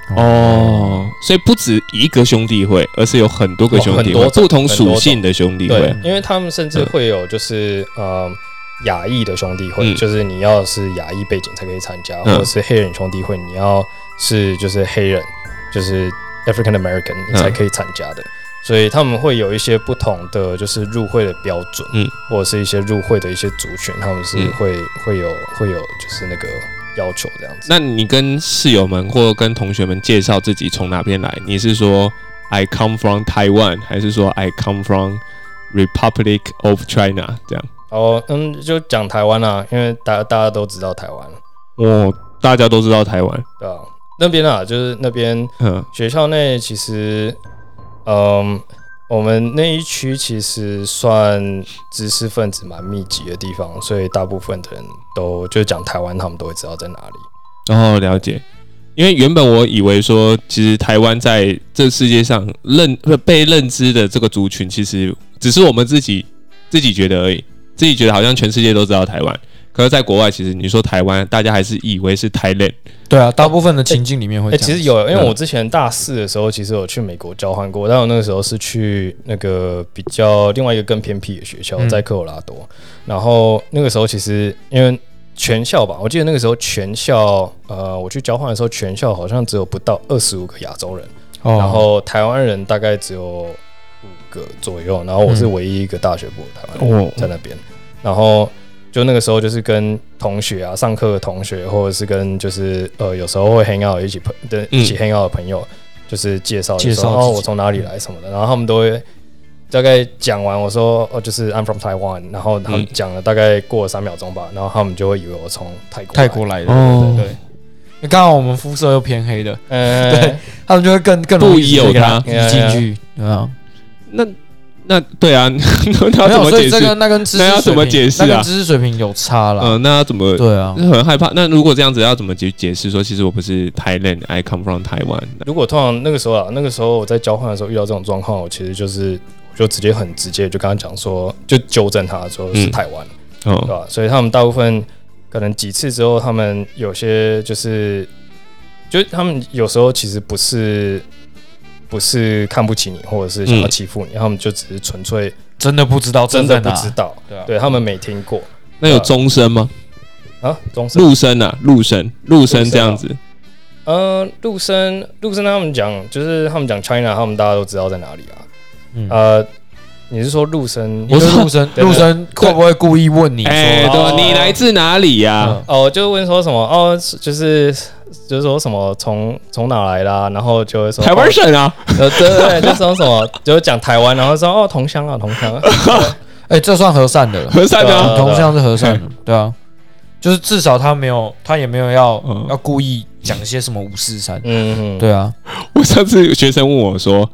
S2: 哦，所以不止一个兄弟会，而是有很多个兄弟会，
S4: 哦很多
S2: 不同属性的兄弟会。，
S4: 因为他们甚至会有就是呃亚裔的兄弟会，
S2: 嗯。
S4: 就是你要是亚裔背景才可以参加，
S2: 嗯。
S4: 或者是黑人兄弟会，你要是就是黑人，就是 African American 你才可以参加的。所以他们会有一些不同的就是入会的标准，
S2: 嗯，
S4: 或者是一些入会的一些族群，他们是
S2: 嗯。
S4: 会、会有会有就是那个要求这样子。
S2: 那你跟室友们或跟同学们介绍自己从哪边来，你是说 I come from Taiwan，还是说 I come from Republic of China 这样？
S4: 哦，嗯，就讲台湾啦，因为大大家都知道台湾，
S2: 哦，大家都知道台湾，
S4: 对啊、那边啊，就是那边
S2: 嗯。
S4: 学校内其实，嗯，我们那一区其实算知识分子蛮密集的地方，所以大部分的人都就讲台湾，他们都会知道在哪里。
S2: 然后了解。因为原本我以为说，其实台湾在这世界上认被认知的这个族群，其实只是我们自己自己觉得而已，自己觉得好像全世界都知道台湾。可是，在国外，其实你说台湾，大家还是以为是 Thailand。
S3: 对啊，大部分的情境里面会
S4: 哎、
S3: 这样。
S4: 其实有，因为
S2: 嗯
S4: 我之前大四的时候，其实有去美国交换过，但我那个时候是去那个比较另外一个更偏僻的学校，
S3: 嗯
S4: 在科罗拉多。然后那个时候其实因为全校吧，我记得那个时候全校，呃，我去交换的时候，全校好像只有不到二十五个亚洲人，
S3: 哦。
S4: 然后台湾人大概只有五个左右，然后我是唯一一个大学部的台湾人
S2: 哦。
S4: 在那边，然后就那个时候就是跟同学啊，上课的同学，或者是跟就是呃有时候会 hang out 一起朋一起 hang out 的朋友，就是介绍
S3: 介绍
S4: 哦我从哪里来什么的，然后他们都会。大概讲完，我说哦，就是 I'm from Taiwan，然后他们
S2: 嗯
S4: 讲了大概过了三秒钟吧，然后他们就会以为我从泰国
S3: 泰国来的，
S2: 哦。
S3: 对。对。对。刚好我们肤色又偏黑的，
S4: 呃，
S3: 对 他们就会更更容易
S2: 不疑有他
S3: 移进去，对啊。
S2: 那那对啊，那怎么解释？
S3: 那跟知识
S2: 那要怎么解释啊
S3: 那跟知识水平有差了。
S2: 嗯，那要怎么？
S3: 对啊，
S2: 很害怕。那如果这样子，要怎么解解释说，其实我不是 Thailand，I come from Taiwan？
S4: 如果通常那个时候啊，那个时候我在交换的时候遇到这种状况，我其实就是我就直接很直接就跟他讲说，就纠正他说是
S2: 嗯
S4: 台湾，对
S2: 哦，
S4: 吧？所以他们大部分可能几次之后，他们有些就是，就他们有时候其实不是不是看不起你，或者是想要
S2: 嗯。
S4: 欺负你，他们就只是纯粹
S3: 真的不知道，
S4: 真的不知道，
S3: 对啊，
S4: 对他们没听过。
S2: 那有终身吗？
S4: 啊，钟声？
S2: 陆生啊，陆生，陆生这样子。
S4: 呃，陆生，陆生他们讲，就是他们讲 China，他们大家都知道在哪里啊。
S3: 嗯。
S4: 呃，你是说陆生？
S3: 我是陆生，陆生会不会故意问你
S2: 哎，
S3: 说？
S2: 对，
S4: 哦
S2: 你来自哪里呀？
S3: 嗯
S4: 哦，就问说什么？哦，就是就是说什么从从哪来啦？然后就会说
S2: 台湾
S4: 哦
S2: 省啊，
S4: 呃，对对对，就说什么，就是讲台湾，然后说哦，同乡啊，同乡啊。
S3: 哎，这算和善的了，
S2: 和善
S4: 的啊。
S3: 同乡是和善的，对啊，就是至少他没有，他也没有要
S2: 嗯
S3: 要故意讲一些什么五四三，
S4: 嗯，嗯，
S3: 对啊，
S2: 我上次有学生问我说：“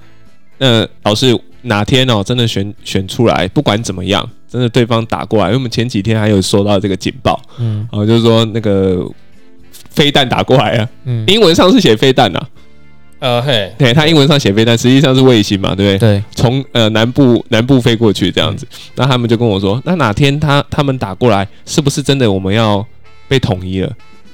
S2: 呃，老师哪天哦，真的选选出来，不管怎么样，真的对方打过来，因为我们前几天还有收到这个警报，
S3: 嗯。
S2: 然后就是说那个飞弹打过来啊，
S3: 嗯，
S2: 英文上是写飞弹啊，
S4: 呃嘿，
S2: 对，他英文上写飞弹，实际上是卫星嘛，对不对？
S3: 对，
S2: 从呃南部南部飞过去这样子，那他们就跟我说，那哪天他他们打过来，是不是真的我们要被统一了？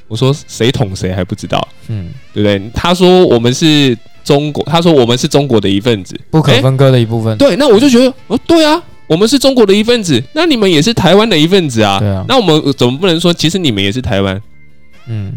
S2: 我说谁捅谁还不知道，
S3: 嗯，
S2: 对不对？他说我们是中国，他说我们是中国的一份子，
S3: 不可分割的一部分，
S2: 对，那我就觉得，哦，对啊，我们是中国的一份子，那你们也是台湾的一份子啊。
S3: 对啊
S2: 那我们怎么不能说，其实你们也是台湾，
S3: 嗯，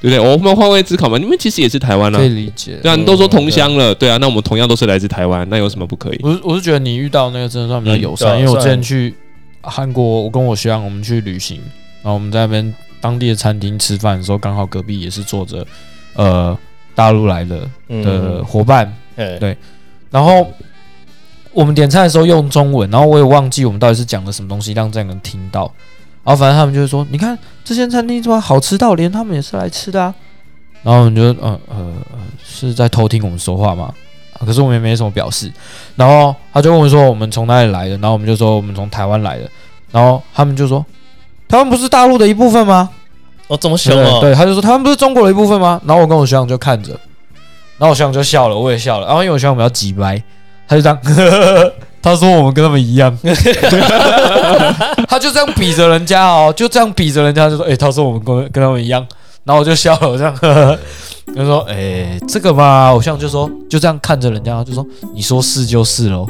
S2: 对不对？我们换位思考嘛，你们其实也是台湾啊
S3: 可以。理解。
S2: 对啊，你都说同乡了，对啊，那我们同样都是来自台湾，那有什么不可以？
S3: 我是我是觉得你遇到那个真的算比较友善，因为我之前去韩国，我跟我学长我们去旅行，然后我们在那边当地的餐厅吃饭的时候，刚好隔壁也是坐着呃大陆来的的
S4: 嗯，
S3: 伙伴，
S4: 哎
S3: 对。然后我们点菜的时候用中文，然后我也忘记我们到底是讲了什么东西让这样人听到，然后反正他们就是说，你看这间餐厅怎么好吃到连他们也是来吃的啊，然后我们就呃呃呃是在偷听我们说话吗？啊可是我们也没什么表示，然后他就问我说我们从哪里来的，然后我们就说我们从台湾来的，然后他们就说台湾不是大陆的一部分吗？
S4: 哦，这么凶哦，
S3: 对对，他就说台湾不是中国的一部分吗？然后我跟我学长就看着，然后我学长就笑了，我也笑了。然后因为我学长比较急掰，他就这样，他说我们跟他们一样，他就这样比着人家哦，就这样比着人家就说，哎、他说我们跟跟他们一样。然后我就笑了，我这样，就说，哎、这个嘛，我学长就说，就这样看着人家，就说你说是就是喽。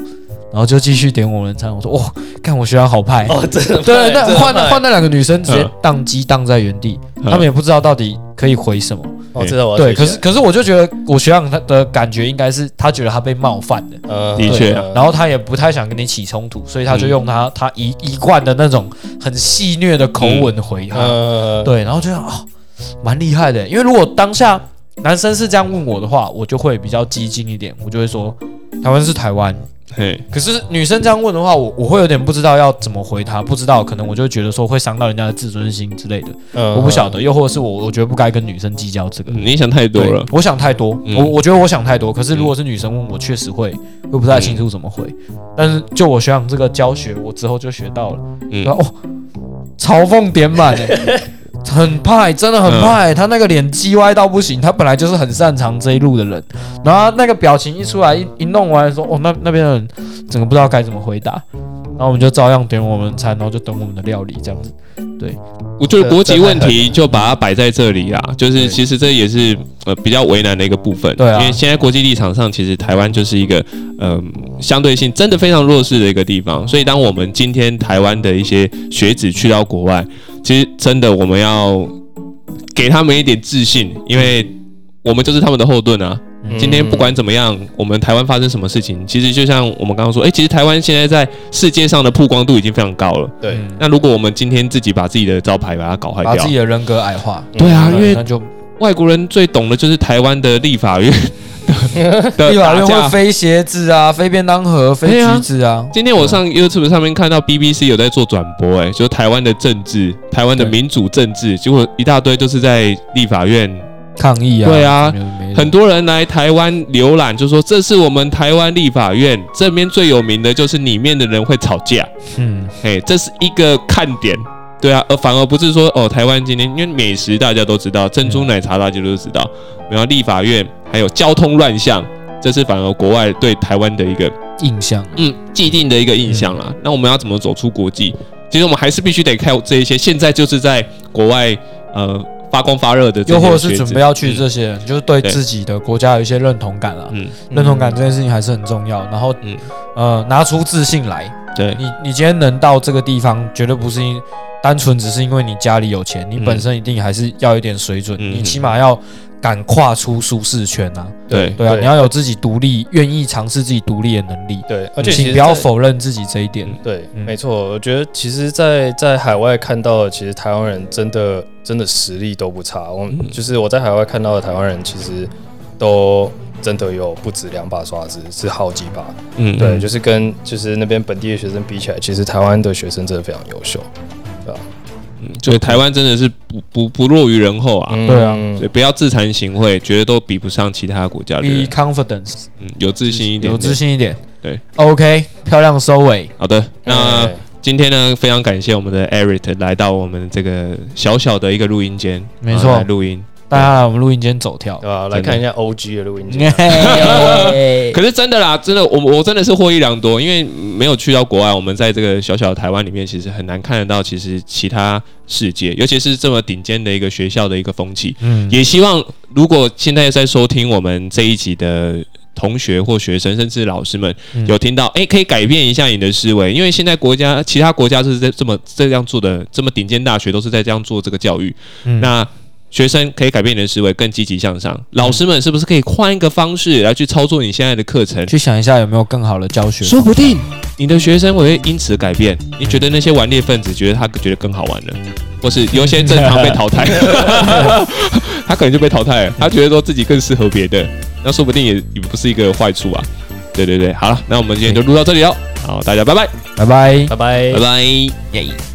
S3: 然后就继续点我们餐，我说哇，看我学长好派，
S4: 哦，真的
S3: 对，那换换那两个女生直接
S2: 嗯
S3: 宕机宕在原地，
S2: 嗯
S3: 他们也不知道到底可以回什么。
S4: 哦，知道我
S3: 对，可是可是我就觉得我学长他的感觉应该是他觉得他被冒犯了，
S4: 嗯
S2: 的确
S4: 嗯
S3: 然后他也不太想跟你起冲突，所以他就用他他一一贯的那种很戏谑的口吻回他。
S4: 嗯，
S3: 对，然后就想哦，蛮厉害的。因为如果当下男生是这样问我的话，我就会比较激进一点，我就会说台湾是台湾。
S2: 嘿，
S3: 可是女生这样问的话，我我会有点不知道要怎么回她，不知道可能我就觉得说会伤到人家的自尊心之类的，
S4: 嗯
S3: 我不晓得，又或者是我我觉得不该跟女生计较这个。
S2: 嗯你想太多
S3: 对
S2: 了。
S3: 我想太多，
S2: 嗯
S3: 我我觉得我想太多。可是如果是女生问我，确实会会不太清楚怎么回。但是就我学长这个教学，我之后就学到了。
S2: 嗯
S3: 然后哦，嘲讽点满哎，很派，真的很派。他那个脸叽歪到不行，他本来就是很擅长这一路的人。然后那个表情一出来，一一弄完说，哦，那那边的人整个不知道该怎么回答。然后我们就照样点我们的餐，然后就等我们的料理这样子。
S2: 对我觉得国籍问题就把它摆在这里啦，就是其实这也是呃比较为难的一个部分。
S3: 对啊
S2: 因为现在国际立场上，其实台湾就是一个嗯、相对性真的非常弱势的一个地方。所以当我们今天台湾的一些学子去到国外，其实真的我们要给他们一点自信，因为我们就是他们的后盾啊。
S4: 嗯。
S2: 今天不管怎么样，我们台湾发生什么事情，其实就像我们刚刚说，哎、其实台湾现在在世界上的曝光度已经非常高了。
S4: 对，
S3: 嗯。
S2: 那如果我们今天自己把自己的招牌把它搞坏掉
S3: 把自，己的人格矮化。
S2: 对啊，因为
S3: 就
S2: 外国人最懂的就是台湾的立法院的
S3: 立法院会飞鞋子啊，飞便当盒，飞橘子啊。
S2: 今天我上 YouTube 上面看到 BBC 有在做转播，哎，就台湾的政治，台湾的民主政治，结果一大堆都是在立法院，
S3: 抗议啊，
S2: 对啊很多人来台湾浏览，就说这是我们台湾立法院，这边最有名的就是里面的人会吵架，
S3: 嗯，
S2: 嘿，这是一个看点。对啊，而反而不是说哦，台湾今天因为美食大家都知道，珍珠奶茶大家都知道，然后立法院还有交通乱象，这是反而国外对台湾的一个
S3: 印象
S2: 嗯既定的一个印象啦。那我们要怎么走出国际？其实我们还是必须得靠这一些现在就是在国外呃发光发热的
S3: 又或者，是准备要去
S2: 嗯
S3: 这些人，就是对
S2: 对
S3: 自己的国家有一些认同感啊，
S2: 嗯。
S3: 认同感这件事情还是很重要。然后
S2: 嗯，
S3: 呃，拿出自信来。
S2: 对。
S3: 你你今天能到这个地方，绝对不是因单纯只是因为你家里有钱，你
S2: 嗯。
S3: 本身一定还是要有一点水准，
S2: 嗯。
S3: 你起码要敢跨出舒适圈啊。
S2: 对
S3: 对啊，你要有自己独立，愿意尝试自己独立的能力。
S4: 对，而且
S3: 不要否认自己这一点。
S4: 对，
S3: 嗯
S4: 没错，我觉得其实在，在海外看到的，其实台湾人真的真的实力都不差。我、
S2: 嗯
S4: 就是我在海外看到的台湾人，其实都真的有不止两把刷子，是好几把。
S2: 嗯
S4: 对，就是跟就是那边本地的学生比起来，其实台湾的学生真的非常优秀。
S2: 嗯所以台湾真的是不不不弱于人后啊。
S4: 嗯
S3: 对啊
S2: 所以不要自惭形秽，觉得都比不上其他国家的
S3: Be。confidence，
S2: 嗯，有自信一点，
S3: 有自。信一点。
S2: 对
S3: ，OK，漂亮收尾。
S2: 好的，那今天呢，非常感谢我们的 Eric 来到我们这个小小的一个录音间，
S3: 没错
S2: 录音。
S3: 大家来我们录音间走跳
S4: 对。吧？来看一下 OG 的录音间。
S2: 可是真的啦，真的，我我真的是获益良多，因为没有去到国外，我们在这个小小的台湾里面，其实很难看得到其实其他世界，尤其是这么顶尖的一个学校的一个风气。
S3: 嗯，
S2: 也希望如果现在在收听我们这一集的同学或学生，甚至老师们
S3: 嗯
S2: 有听到，哎，可以改变一下你的思维，因为现在国家其他国家是在这么这样做的，这么顶尖大学都是在这样做这个教育。
S3: 嗯
S2: 那学生可以改变你的思维，更积极向上。老师们是不是可以换一个方式来去操作你现在的课程？
S3: 去想一下有没有更好的教学。
S2: 说不定你的学生会因此改变。你觉得那些顽劣分子觉得他觉得更好玩了，或是有一些正常被淘汰，他可能就被淘汰了。他觉得说自己更适合别的，那说不定也也不是一个坏处啊。对对对，好了，那我们今天就录到这里了。好，大家拜拜，
S3: 拜拜。
S4: 拜拜
S2: 拜。拜，耶。